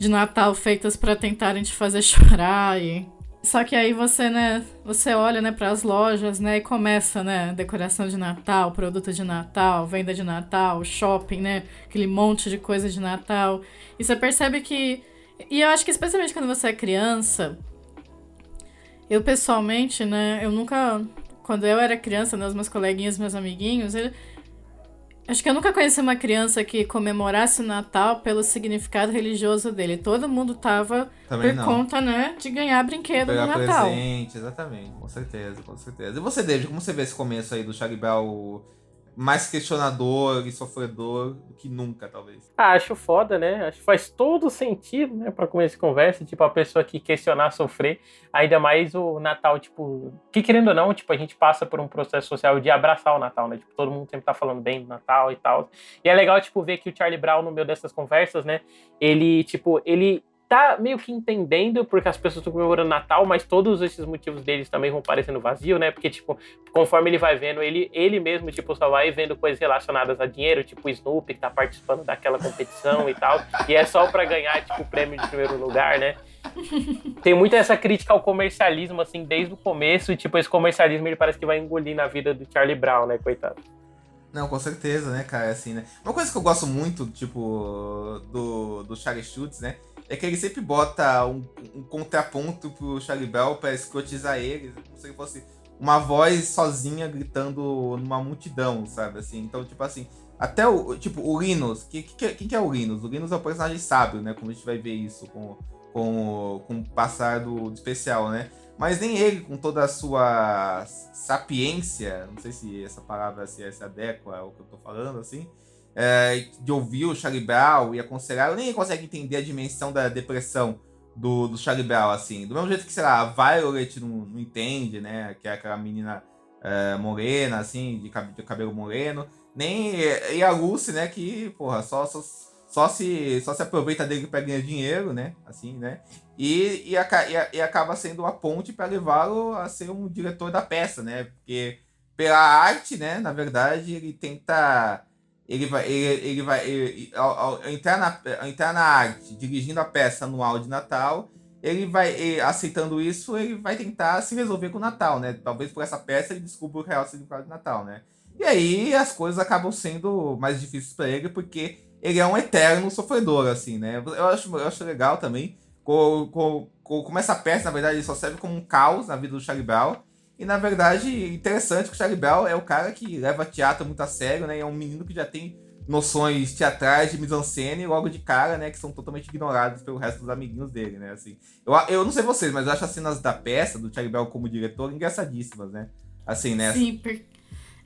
de Natal feitas para tentarem te fazer [laughs] chorar e só que aí você, né, você olha, né, para as lojas, né, e começa, né, decoração de Natal, produto de Natal, venda de Natal, shopping, né, aquele monte de coisa de Natal. E você percebe que e eu acho que especialmente quando você é criança, eu pessoalmente, né, eu nunca quando eu era criança, né, os meus coleguinhas, meus amiguinhos, ele, Acho que eu nunca conheci uma criança que comemorasse o Natal pelo significado religioso dele. Todo mundo tava Também por não. conta, né, de ganhar brinquedo Pegar no Natal. presente, exatamente, com certeza, com certeza. E você, David, como você vê esse começo aí do Charlie Bell mais questionador e sofredor do que nunca, talvez. Ah, acho foda, né? Acho que faz todo sentido, né, pra começar a conversa, tipo, a pessoa que questionar, sofrer, ainda mais o Natal, tipo, que querendo ou não, tipo, a gente passa por um processo social de abraçar o Natal, né? Tipo, todo mundo sempre tá falando bem do Natal e tal. E é legal, tipo, ver que o Charlie Brown, no meio dessas conversas, né, ele, tipo, ele tá meio que entendendo porque as pessoas estão comemorando Natal, mas todos esses motivos deles também vão parecendo vazio, né? Porque, tipo, conforme ele vai vendo, ele, ele mesmo, tipo, só vai vendo coisas relacionadas a dinheiro, tipo o Snoopy, que tá participando daquela competição e tal, e é só para ganhar, tipo, o prêmio de primeiro lugar, né? Tem muita essa crítica ao comercialismo, assim, desde o começo, e, tipo, esse comercialismo ele parece que vai engolir na vida do Charlie Brown, né, coitado. Não, com certeza, né, cara, assim, né? Uma coisa que eu gosto muito, tipo, do, do Charlie Schultz, né? É que ele sempre bota um, um contraponto pro Charlie Bell pra escrotizar ele, como se ele fosse uma voz sozinha gritando numa multidão, sabe? Assim, então, tipo assim, até o, tipo, o Linus, que, que, quem que é o Linus? O Linus é um personagem sábio, né? Como a gente vai ver isso com, com, com o passar do, do especial, né? Mas nem ele, com toda a sua sapiência, não sei se essa palavra se, se adequa ao que eu tô falando, assim, é, de ouvir o Charlie Brown e aconselhar, nem consegue entender a dimensão da depressão do, do Charlie Brown, assim. Do mesmo jeito que, sei lá, a Violet não, não entende, né? Que é aquela menina é, morena, assim, de, de cabelo moreno. Nem. E a Lucy, né? Que, porra, só, só, só, se, só se aproveita dele para ganhar dinheiro, né? Assim, né? E, e, e, e acaba sendo a ponte para levá-lo a ser um diretor da peça, né? Porque pela arte, né? Na verdade, ele tenta. Ele vai, ele, ele vai ele, ao, ao, entrar, na, ao entrar na arte, dirigindo a peça anual de Natal, ele vai, ele, aceitando isso, ele vai tentar se resolver com o Natal, né? Talvez por essa peça ele descubra o real significado de Natal, né? E aí as coisas acabam sendo mais difíceis para ele, porque ele é um eterno sofredor, assim, né? Eu acho, eu acho legal também como, como, como essa peça, na verdade, só serve como um caos na vida do Charlie Brown. E, na verdade, interessante que o Charlie Brown é o cara que leva teatro muito a sério, né? E é um menino que já tem noções teatrais de mise-en-scène logo de cara, né? Que são totalmente ignoradas pelo resto dos amiguinhos dele, né? Assim, eu, eu não sei vocês, mas eu acho as cenas da peça, do Charlie Brown como diretor, engraçadíssimas, né? Assim, né? Sim, porque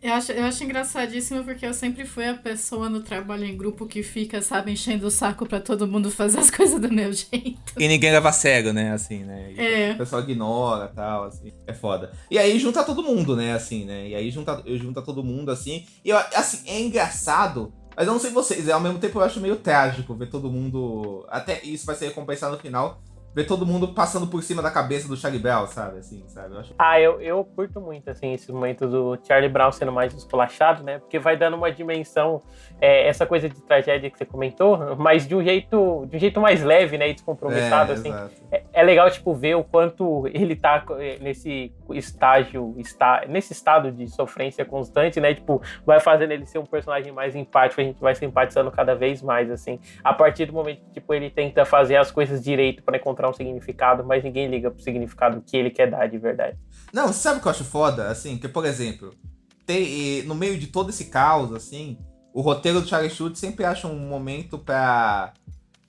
eu acho, eu acho engraçadíssimo porque eu sempre fui a pessoa no trabalho em grupo que fica, sabe, enchendo o saco pra todo mundo fazer as [laughs] coisas do meu jeito. E ninguém leva a sério, né, assim, né? E é. O pessoal ignora e tal, assim. É foda. E aí junta todo mundo, né, assim, né? E aí junta, junta todo mundo, assim. E, assim, é engraçado mas eu não sei vocês, ao mesmo tempo eu acho meio trágico ver todo mundo. Até isso vai ser recompensado no final ver todo mundo passando por cima da cabeça do Charlie Brown, sabe? Assim, sabe? Eu acho... Ah, eu, eu curto muito, assim, esse momento do Charlie Brown sendo mais esculachado, né? Porque vai dando uma dimensão, é, essa coisa de tragédia que você comentou, mas de um jeito, de um jeito mais leve, né? E descompromissado, é, assim. É, é, legal, tipo, ver o quanto ele tá é, nesse estágio, está, nesse estado de sofrência constante, né? Tipo, vai fazendo ele ser um personagem mais empático, a gente vai simpatizando cada vez mais, assim. A partir do momento que, tipo, ele tenta fazer as coisas direito para encontrar encontrar um significado, mas ninguém liga pro significado que ele quer dar de verdade. Não, sabe o que eu acho foda? Assim, que, por exemplo, tem, no meio de todo esse caos, assim, o roteiro do Charlie Schultz sempre acha um momento pra,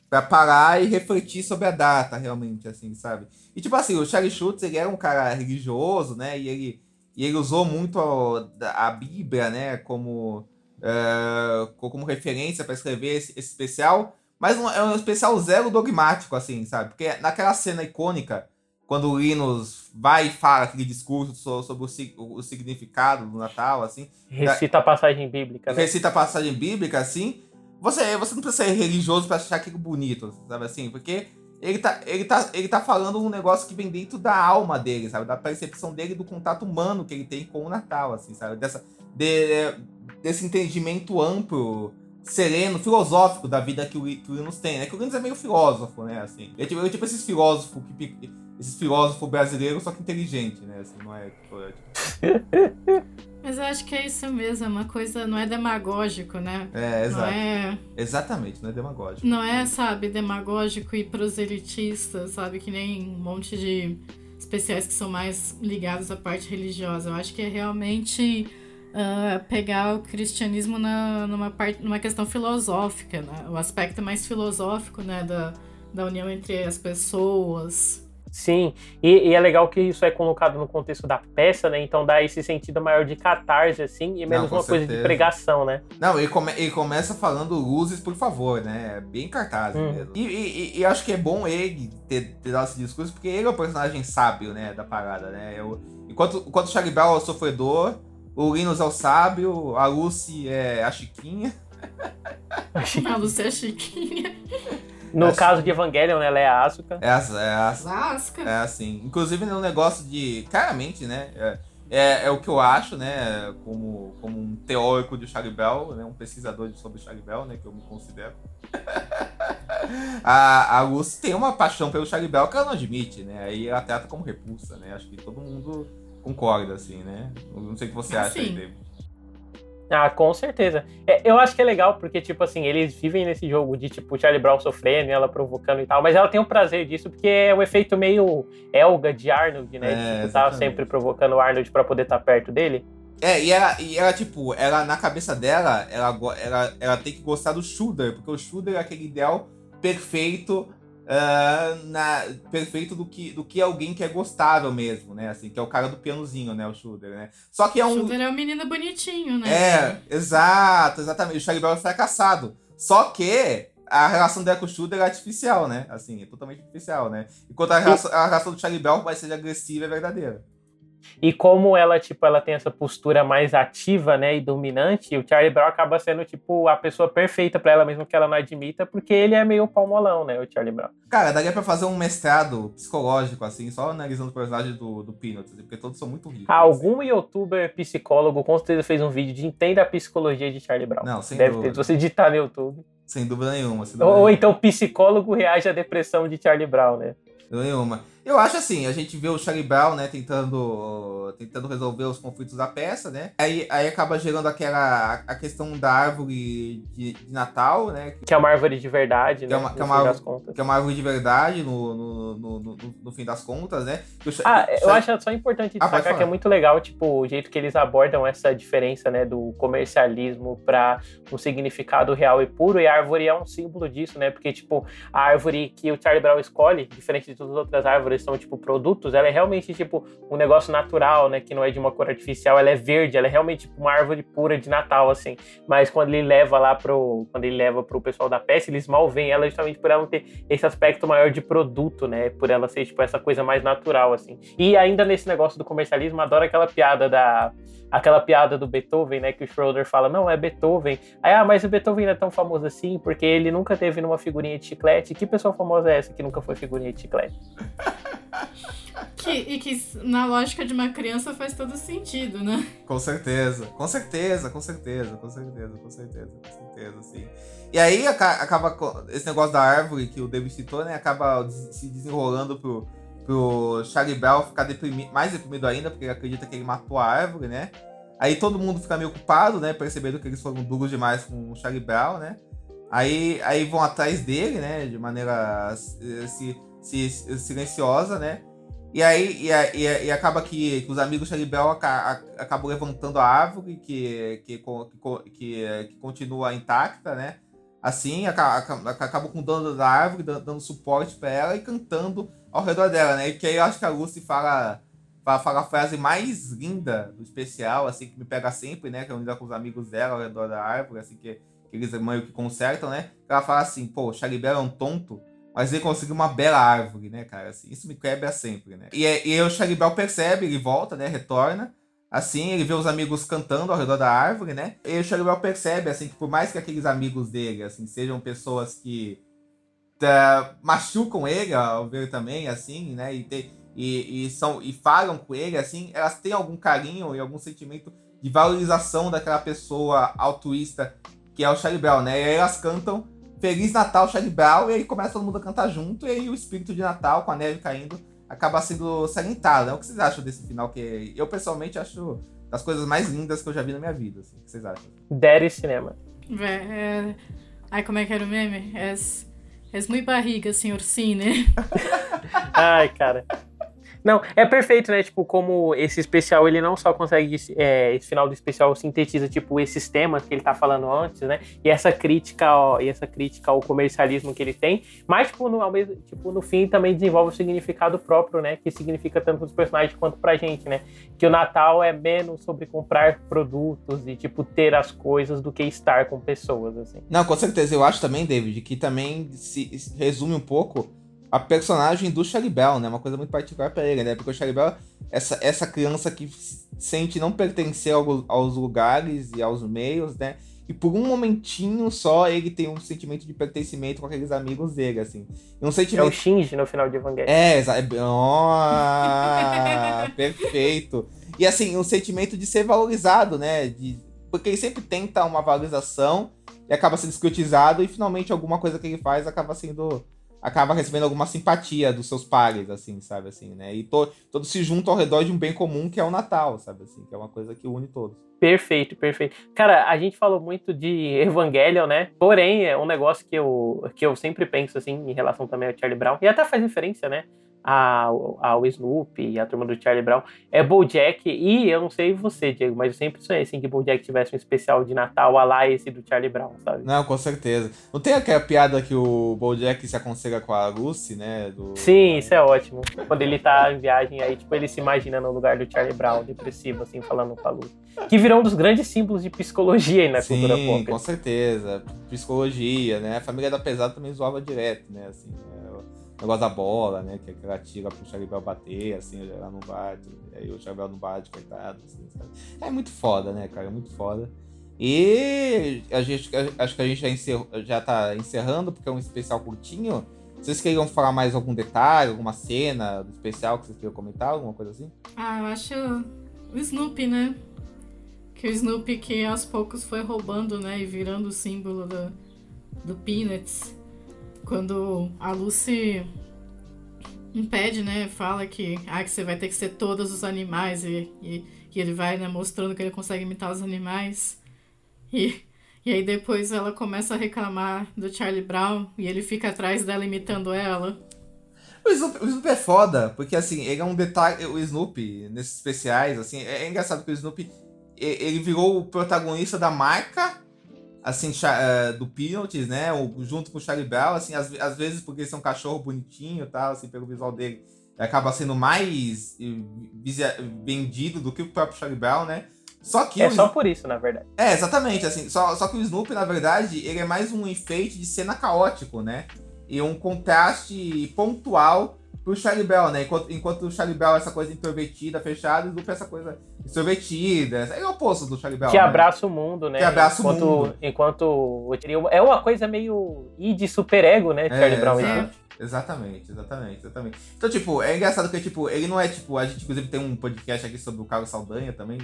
pra parar e refletir sobre a data, realmente, assim, sabe? E, tipo assim, o Charlie Schultz, ele era um cara religioso, né? E ele, e ele usou muito a, a Bíblia, né? Como, uh, como referência para escrever esse, esse especial. Mas é um especial zero dogmático, assim, sabe? Porque naquela cena icônica, quando o Linus vai e fala aquele discurso sobre o, o significado do Natal, assim. Recita a passagem bíblica, né? Recita a passagem bíblica, assim. Você, você não precisa ser religioso para achar aquilo bonito, sabe assim? Porque ele tá, ele, tá, ele tá falando um negócio que vem dentro da alma dele, sabe? Da percepção dele do contato humano que ele tem com o Natal, assim, sabe? Dessa, de, desse entendimento amplo sereno, filosófico da vida que o, que o Linus tem, né? Que o Linus é meio filósofo, né? Assim, ele é tipo, é tipo esses filósofos que esses filósofos brasileiros, só que inteligente, né? Assim, não é, tipo, é tipo... [laughs] Mas eu acho que é isso mesmo, é uma coisa, não é demagógico, né? É, exato. Não é... Exatamente, não é demagógico. Não é, sabe, demagógico e proselitista, sabe? Que nem um monte de especiais que são mais ligados à parte religiosa. Eu acho que é realmente uh, pegar o cristianismo na, numa, parte, numa questão filosófica, né? o aspecto mais filosófico né? da, da união entre as pessoas. Sim, e, e, é legal que isso é colocado no contexto da peça, né? Então dá esse sentido maior de catarse, assim, e menos Não, uma certeza. coisa de pregação, né? Não, ele, come, ele começa falando luzes, por favor, né? Bem cartaz hum. mesmo. E, e, e, acho que é bom ele ter, ter dado esse discurso, porque ele é o personagem sábio, né? Da parada, né? Eu, enquanto, enquanto o Charlie Brown é o sofredor, o Linus é o sábio, a Lucy é a Chiquinha. [laughs] a Lucy é a Chiquinha. No caso de Evangelion, né, ela é a Asuka. É a, é a Asuka. É assim. Inclusive, no negócio de. Claramente, né? É, é, é, o que eu acho, né? Como, como um teórico de Charlie Bell, né, um pesquisador sobre Charlie Bell, né? Que eu me considero. [laughs] a, a Lucy tem uma paixão pelo Charlie Bell que ela não admite, né? Aí ela trata como repulsa, né? Acho que todo mundo concorda, assim, né? Não sei o que você acha aí, David. Ah, com certeza. É, eu acho que é legal porque, tipo assim, eles vivem nesse jogo de, tipo, Charlie Brown sofrendo e ela provocando e tal, mas ela tem o prazer disso porque é o efeito meio Elga de Arnold, né? É, tipo, tá sempre provocando o Arnold pra poder estar tá perto dele. É, e ela, e ela, tipo, ela na cabeça dela, ela, ela, ela tem que gostar do Shooter, porque o Shooter é aquele ideal perfeito uh, na, perfeito do que, do que alguém que é gostável mesmo, né? Assim, que é o cara do pianozinho, né? O Shooter, né? Só que é um. O Shooter é um menino bonitinho, né? É, exato, exatamente. O Charlie Brown é fracassado. Só que a relação dela com o Shooter é artificial, né? Assim, é totalmente artificial, né? Enquanto a relação, a relação do Charlie Brown vai ser agressiva e verdadeira. E como ela, tipo, ela tem essa postura mais ativa, né, e dominante, o Charlie Brown acaba sendo, tipo, a pessoa perfeita para ela, mesmo que ela não admita, porque ele é meio palmolão, né, o Charlie Brown. Cara, daria pra fazer um mestrado psicológico, assim, só analisando o personagem do, do Peanuts, assim, porque todos são muito ricos. Algum assim. youtuber psicólogo com certeza fez um vídeo de entenda a psicologia de Charlie Brown. Não, sem Deve dúvida. ter, se você digitar no YouTube. Sem dúvida nenhuma. Sem dúvida ou, nenhuma. então psicólogo reage à depressão de Charlie Brown, né? Nenhuma. Eu acho assim, a gente vê o Charlie Brown, né, tentando, tentando resolver os conflitos da peça, né? Aí, aí acaba gerando aquela a questão da árvore de, de Natal, né? Que é uma árvore de verdade, que né? É uma, que, é uma árvore, que é uma árvore de verdade no, no, no, no, no fim das contas, né? O, ah, eu acho só importante ah, destacar que é muito legal, tipo, o jeito que eles abordam essa diferença, né, do comercialismo para um significado real e puro, e a árvore é um símbolo disso, né? Porque, tipo, a árvore que o Charlie Brown escolhe, diferente de todas as outras árvores, são, tipo, produtos, ela é realmente, tipo, um negócio natural, né? Que não é de uma cor artificial, ela é verde, ela é realmente tipo, uma árvore pura de Natal, assim. Mas quando ele leva lá pro. Quando ele leva pro pessoal da peça, eles mal veem ela justamente por ela ter esse aspecto maior de produto, né? Por ela ser, tipo, essa coisa mais natural, assim. E ainda nesse negócio do comercialismo, adoro aquela piada da aquela piada do Beethoven, né? Que o Schroeder fala, não, é Beethoven. Aí, ah, mas o Beethoven não é tão famoso assim, porque ele nunca teve numa figurinha de chiclete. Que pessoa famosa é essa que nunca foi figurinha de chiclete? [laughs] Que, e que na lógica de uma criança faz todo sentido, né? Com certeza, com certeza, com certeza, com certeza, com certeza, com certeza, sim. E aí acaba esse negócio da árvore que o David citou, né? Acaba se desenrolando pro, pro Charlie Bell ficar deprimido, mais deprimido ainda, porque ele acredita que ele matou a árvore, né? Aí todo mundo fica meio ocupado, né? Percebendo que eles foram duros demais com o Charlie Brown, né? Aí, aí vão atrás dele, né? De maneira se, se, silenciosa, né? E aí e, e, e acaba que, que, os amigos Charlie Brown acabam levantando a árvore que, que, que, que, continua intacta, né? Assim, acabam com o dono da árvore, dando suporte para ela e cantando ao redor dela, né? E que aí eu acho que a Lucy fala, fala, fala, a frase mais linda do especial, assim, que me pega sempre, né? Que é unida com os amigos dela ao redor da árvore, assim, que, que eles meio que consertam, né? Ela fala assim, pô, Charlie Bell é um tonto, mas ele conseguiu uma bela árvore, né, cara? Assim, isso me quebra sempre, né? E, e o Charlie Bell percebe, ele volta, né? Retorna. Assim, ele vê os amigos cantando ao redor da árvore, né? E o Charlie Bell percebe, assim, que por mais que aqueles amigos dele, assim, sejam pessoas que tá, machucam ele ao ver também, assim, né? E, te, e, e, são, e falam com ele, assim, elas têm algum carinho e algum sentimento de valorização daquela pessoa altruísta que é o Charlie Brown, né? E aí elas cantam Feliz Natal, Charlie Brown, e aí começa todo mundo a cantar junto, e aí o espírito de Natal, com a neve caindo, acaba sendo salientado, né? O que vocês acham desse final? Que eu, pessoalmente, acho das coisas mais lindas que eu já vi na minha vida, assim. O que vocês acham? Daddy Cinema. É, é... Ai, como é que era o meme? É... És muito barriga, senhor Cine. [laughs] Ai, cara. Não, é perfeito, né? Tipo, como esse especial, ele não só consegue, é, esse final do especial sintetiza, tipo, esses temas que ele tá falando antes, né? E essa crítica, ó, e essa crítica ao comercialismo que ele tem, mas, tipo, no, ao mesmo, tipo, no fim também desenvolve o significado próprio, né? Que significa tanto para os personagens quanto pra gente, né? Que o Natal é menos sobre comprar produtos e, tipo, ter as coisas do que estar com pessoas, assim. Não, com certeza. Eu acho também, David, que também se resume um pouco a personagem do Charlie né? Uma coisa muito particular para ele, né? Porque o Charlie essa, essa criança que sente não pertencer ao, aos lugares e aos meios, né? E por um momentinho só ele tem um sentimento de pertencimento com aqueles amigos dele, assim. Um sentimento... É o Shinji no final de Evangelho. É, exato. Oh, [laughs] perfeito. E assim, um sentimento de ser valorizado, né? De... Porque ele sempre tenta uma valorização e acaba sendo escrotizado e finalmente alguma coisa que ele faz acaba sendo acaba recebendo alguma simpatia dos seus pares, assim, sabe, assim, né? E to, todos se juntam ao redor de um bem comum que é o Natal, sabe, assim, que é uma coisa que une todos. Perfeito, perfeito. Cara, a gente falou muito de [laughs] Evangelion, né? Porém, é um negócio que eu, que eu sempre penso, assim, em relação também ao Charlie Brown, e até faz referência, né? Ao, ao Snoopy e a turma do Charlie Brown é BoJack e eu não sei você, Diego, mas eu sempre sonhei assim que BoJack tivesse um especial de Natal a lá esse do Charlie Brown, sabe? Não, com certeza. Não tem aquela piada que o BoJack se aconselha com a Lucy, né? Do... Sim, isso é ótimo. Quando ele tá em viagem aí, tipo, ele se imagina no lugar do Charlie Brown, depressivo, assim, falando com a Lucy. Que virou um dos grandes símbolos de psicologia aí na Sim, cultura pop. com certeza. Psicologia, né? A família da pesada também zoava direto, né? Assim, né? Negócio da bola, né? Que, ela tira pro Charibel bater, assim, ela não bate. Aí o Charibel não bate, coitado. Assim, é muito foda, né, cara? É muito foda. E a gente, acho que a gente já, encerrou, já tá encerrando, porque é um especial curtinho. Vocês queriam falar mais algum detalhe, alguma cena do especial que vocês queriam comentar, alguma coisa assim? Ah, eu acho o Snoopy, né? Que o Snoopy que aos poucos foi roubando, né? E virando o símbolo do, do Peanuts quando a Lucy impede, né? Fala que, ah, que você vai ter que ser todos os animais e, e, e ele vai né, mostrando que ele consegue imitar os animais. E, e aí depois ela começa a reclamar do Charlie Brown e ele fica atrás dela imitando ela. O Snoopy, o Snoopy é foda, porque assim, ele é um detalhe. O Snoopy, nesses especiais, assim, é, é engraçado que o Snoopy ele virou o protagonista da marca assim, uh, do Peanuts, né? Junto com o Charlie Brown, assim, às, às vezes porque esse é um cachorro bonitinho e tal, assim, pelo visual dele, acaba sendo mais vendido do que o próprio Charlie Brown, né? Só que é só por isso, na verdade. É, exatamente, assim, só, só que o Snoopy, na verdade, ele é mais um enfeite de cena caótico, né? E um contraste pontual pro Charlie Bell, né? Enquanto, enquanto o Charlie Bell é essa coisa introvertida, fechada, o Snoopy é essa coisa extrovertida. É o oposto do Charlie Bell. Que né? abraça o mundo, né? Que abraça enquanto, o mundo. Enquanto. É uma coisa meio. e de superego, né? Charlie é, Brown. Exato. Exatamente, exatamente, exatamente. Então, tipo, é engraçado que, tipo, ele não é, tipo, a gente, inclusive, tem um podcast aqui sobre o Carlos Saldanha também,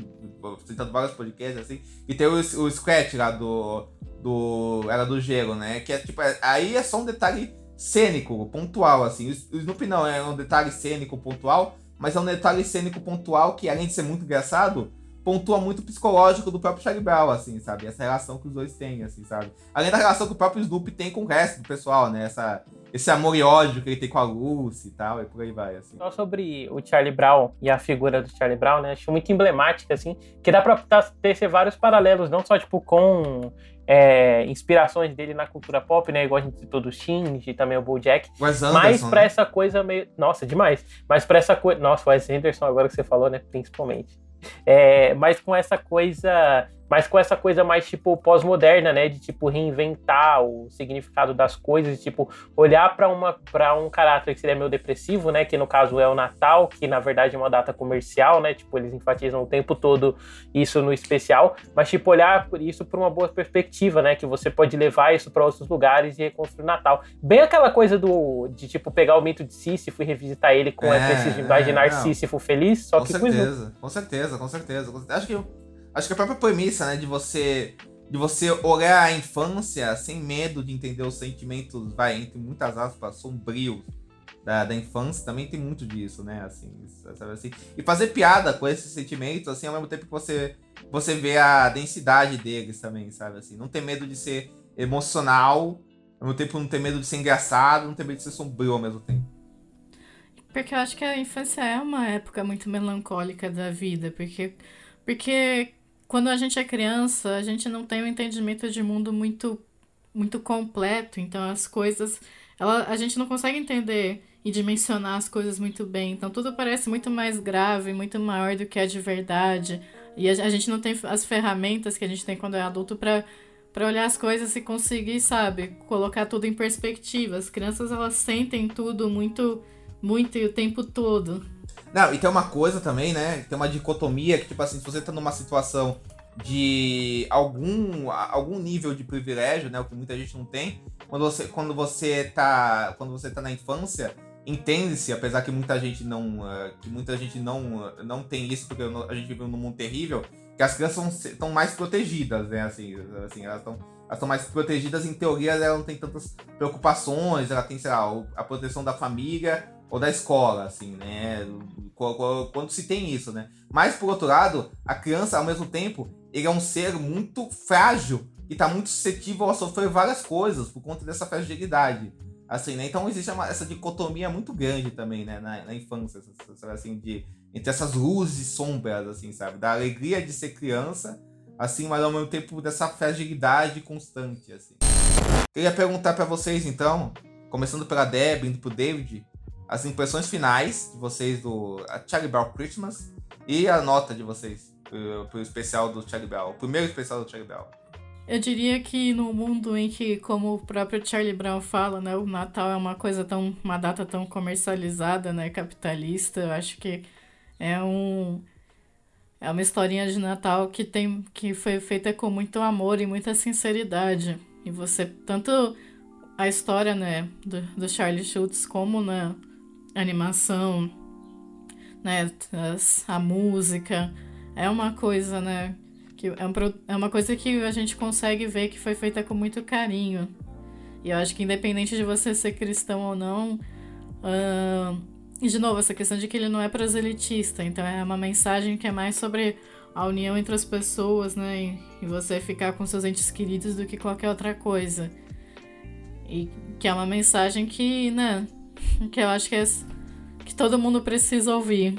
citando vários podcasts, assim, e tem o, o Scratch lá do, do Era do Gelo, né, que é, tipo, é, aí é só um detalhe cênico, pontual, assim. O Snoopy não é um detalhe cênico pontual, mas é um detalhe cênico pontual que, além de ser muito engraçado, pontua muito o psicológico do próprio Charlie Brown, assim, sabe? Essa relação que os dois têm, assim, sabe? Além da relação que o próprio Snoopy tem com o resto do pessoal, né? Essa, esse amor e ódio que ele tem com a Lucy e tal, e por aí vai, assim. Só sobre o Charlie Brown e a figura do Charlie Brown, né? Acho muito emblemática, assim, que dá pra ter vários paralelos, não só, tipo, com é, inspirações dele na cultura pop, né? Igual a gente citou do Shinji, também o BoJack. Wes Anderson, mas pra né? essa coisa meio... Nossa, demais. Mas pra essa coisa... Nossa, o Wes Anderson agora que você falou, né? Principalmente. É, mas com essa coisa mas com essa coisa mais, tipo, pós-moderna, né? De, tipo, reinventar o significado das coisas, tipo, olhar para uma para um caráter que seria meio depressivo, né? Que no caso é o Natal, que na verdade é uma data comercial, né? Tipo, eles enfatizam o tempo todo isso no especial, mas, tipo, olhar isso por uma boa perspectiva, né? Que você pode levar isso para outros lugares e reconstruir o Natal. Bem aquela coisa do de, tipo, pegar o mito de Sísifo e revisitar ele com é, a de imaginar é, Sísifo feliz, só com que certeza, com certeza, com certeza. Acho que Acho que a própria premissa, né, de você de você olhar a infância sem medo de entender os sentimentos, vai, entre muitas aspas, sombrios da, da infância, também tem muito disso, né, assim, sabe assim. E fazer piada com esses sentimentos, assim, ao mesmo tempo que você, você vê a densidade deles também, sabe, assim. Não ter medo de ser emocional, ao mesmo tempo não ter medo de ser engraçado, não ter medo de ser sombrio ao mesmo tempo. Porque eu acho que a infância é uma época muito melancólica da vida, porque, porque quando a gente é criança, a gente não tem um entendimento de mundo muito muito completo, então as coisas, ela, a gente não consegue entender e dimensionar as coisas muito bem. Então tudo parece muito mais grave, muito maior do que é de verdade. E a, a gente não tem as ferramentas que a gente tem quando é adulto para para olhar as coisas e conseguir, sabe, colocar tudo em perspectiva. As crianças elas sentem tudo muito muito e o tempo todo. Não, e tem uma coisa também, né? Tem uma dicotomia que, tipo assim, se você tá numa situação de algum, algum nível de privilégio, né? O que muita gente não tem, quando você, quando você tá. Quando você tá na infância, entende-se, apesar que muita gente não. Uh, que muita gente não, uh, não tem isso, porque a gente vive num mundo terrível, que as crianças estão mais protegidas, né? Assim, assim elas estão elas estão mais protegidas, em teoria ela não tem tantas preocupações, ela tem, sei lá, a proteção da família ou da escola, assim, né? Quando se tem isso, né? Mas, por outro lado, a criança, ao mesmo tempo, ele é um ser muito frágil e tá muito suscetível a sofrer várias coisas por conta dessa fragilidade. Assim, né? Então existe uma, essa dicotomia muito grande também, né? Na, na infância, assim, de, entre essas luzes e sombras, assim, sabe? Da alegria de ser criança, assim, mas ao mesmo tempo dessa fragilidade constante, assim. Queria perguntar para vocês, então, começando pela Deb, indo pro David, as impressões finais de vocês do Charlie Brown Christmas e a nota de vocês pro, pro especial do Charlie Brown, o primeiro especial do Charlie Brown. Eu diria que no mundo em que, como o próprio Charlie Brown fala, né, o Natal é uma coisa tão, uma data tão comercializada, né, capitalista, eu acho que é um é uma historinha de Natal que tem que foi feita com muito amor e muita sinceridade. E você tanto a história, né, do, do Charlie Schultz como na né, animação, né, a música, é uma coisa, né, que é, um, é uma coisa que a gente consegue ver que foi feita com muito carinho. E eu acho que independente de você ser cristão ou não, uh, e de novo, essa questão de que ele não é proselitista, então é uma mensagem que é mais sobre a união entre as pessoas, né? E você ficar com seus entes queridos do que qualquer outra coisa. E que é uma mensagem que, né, que eu acho que é que todo mundo precisa ouvir,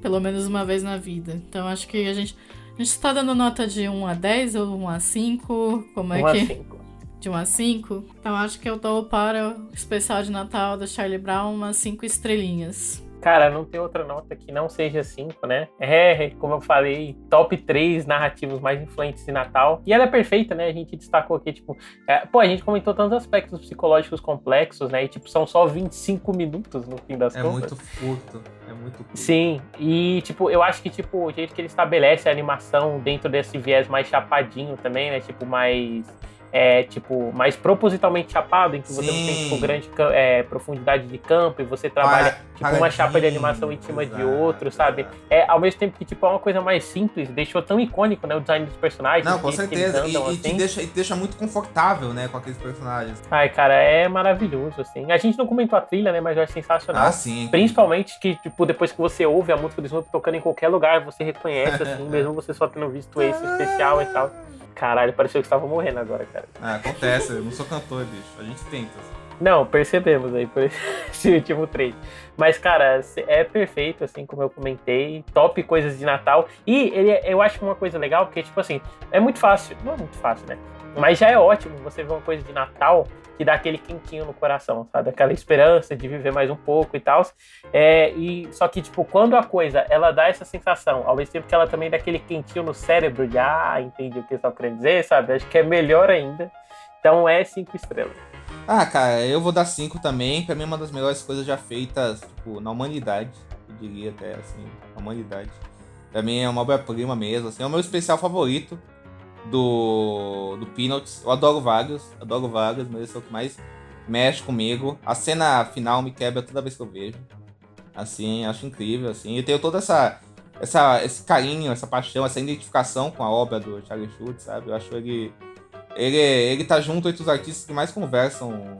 pelo menos uma vez na vida. Então acho que a gente a gente tá dando nota de 1 a 10 ou 1 a 5? Como é 1 que. A 5. De 1 a 5? Então acho que eu dou para o especial de Natal da Charlie Brown umas 5 estrelinhas. Cara, não tem outra nota que não seja 5, né? É, como eu falei, top 3 narrativos mais influentes de Natal. E ela é perfeita, né? A gente destacou aqui, tipo, é, pô, a gente comentou tantos aspectos psicológicos complexos, né? E, tipo, são só 25 minutos no fim das é contas. É muito curto. É muito curto. Sim, e, tipo, eu acho que, tipo, o jeito que ele estabelece a animação dentro desse viés mais chapadinho também, né? Tipo, mais é, tipo, mais propositalmente chapado, em que você Sim. não tem, tipo, grande é, profundidade de campo e você trabalha, para, tipo, uma chapa de animação em cima exato, de outro, sabe? É, ao mesmo tempo que, tipo, é uma coisa mais simples, deixou tão icônico, né, o design dos personagens. Não, com certeza, e, assim. e, te deixa, e te deixa muito confortável, né, com aqueles personagens. Ai, cara, é maravilhoso, assim. A gente não comentou a trilha, né, mas eu acho sensacional. Ah, sim. Principalmente que, tipo, depois que você ouve a música do Snoop tocando em qualquer lugar, você reconhece, assim, [laughs] mesmo você só tendo visto esse especial e tal. Caralho, pareceu que estava morrendo agora, cara. Ah, acontece, eu não sou cantor, bicho. A gente tenta. Não, percebemos aí por [laughs] esse último trecho. Mas, cara, é perfeito, assim, como eu comentei. Top coisas de Natal. E ele, é, eu acho uma coisa legal, porque, tipo assim, é muito fácil. Não é muito fácil, né? Mas já é ótimo você ver uma coisa de Natal que dá aquele quentinho no coração, sabe? Aquela esperança de viver mais um pouco e tal. É, e só que tipo, quando a coisa ela dá essa sensação, ao mesmo tempo que ela também dá aquele quentinho no cérebro de ah, entendi o que você tá querendo dizer, sabe? Acho que é melhor ainda. Então é cinco estrelas. Ah, cara, eu vou dar cinco também. Pra mim é uma das melhores coisas já feitas, tipo, na humanidade. Eu diria até assim, na humanidade. Pra mim é uma obra-prima mesmo, assim, é o meu especial favorito do, do Peanuts. Eu adoro vários, adoro vários, mas esse é o que mais mexe comigo. A cena final me quebra toda vez que eu vejo. Assim, acho incrível, assim. Eu tenho toda essa, essa esse carinho, essa paixão, essa identificação com a obra do Charlie Schultz, sabe? Eu acho ele ele ele tá junto entre os artistas que mais conversam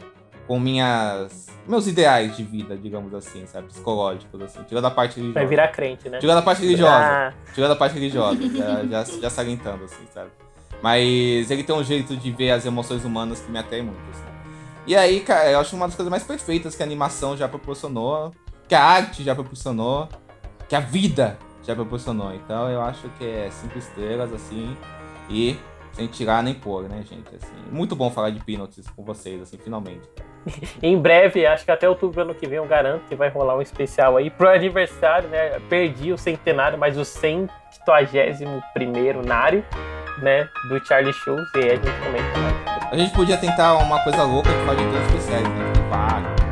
com minhas meus ideais de vida, digamos assim, sabe, psicológicos assim, tirando a parte religiosa. Vai virar crente, né? Tirando a parte religiosa. Ah. Tirando a parte religiosa, já, já, já salientando assim, sabe? Mas ele tem um jeito de ver as emoções humanas que me atrai muito. Assim. E aí, cara, eu acho uma das coisas mais perfeitas que a animação já proporcionou, que a arte já proporcionou, que a vida já proporcionou. Então eu acho que é cinco estrelas, assim, e sem tirar nem pôr, né, gente? Assim, muito bom falar de Peanuts com vocês, assim, finalmente. [laughs] em breve, acho que até outubro ano que vem eu garanto que vai rolar um especial aí pro aniversário, né? Perdi o centenário, mas o 151 primeiro nário né, do Charlie Schultz e a gente comenta mais. A gente podia tentar uma coisa louca que faz de todos especiais, né? Vários.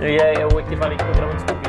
E é o equivalente ao programa de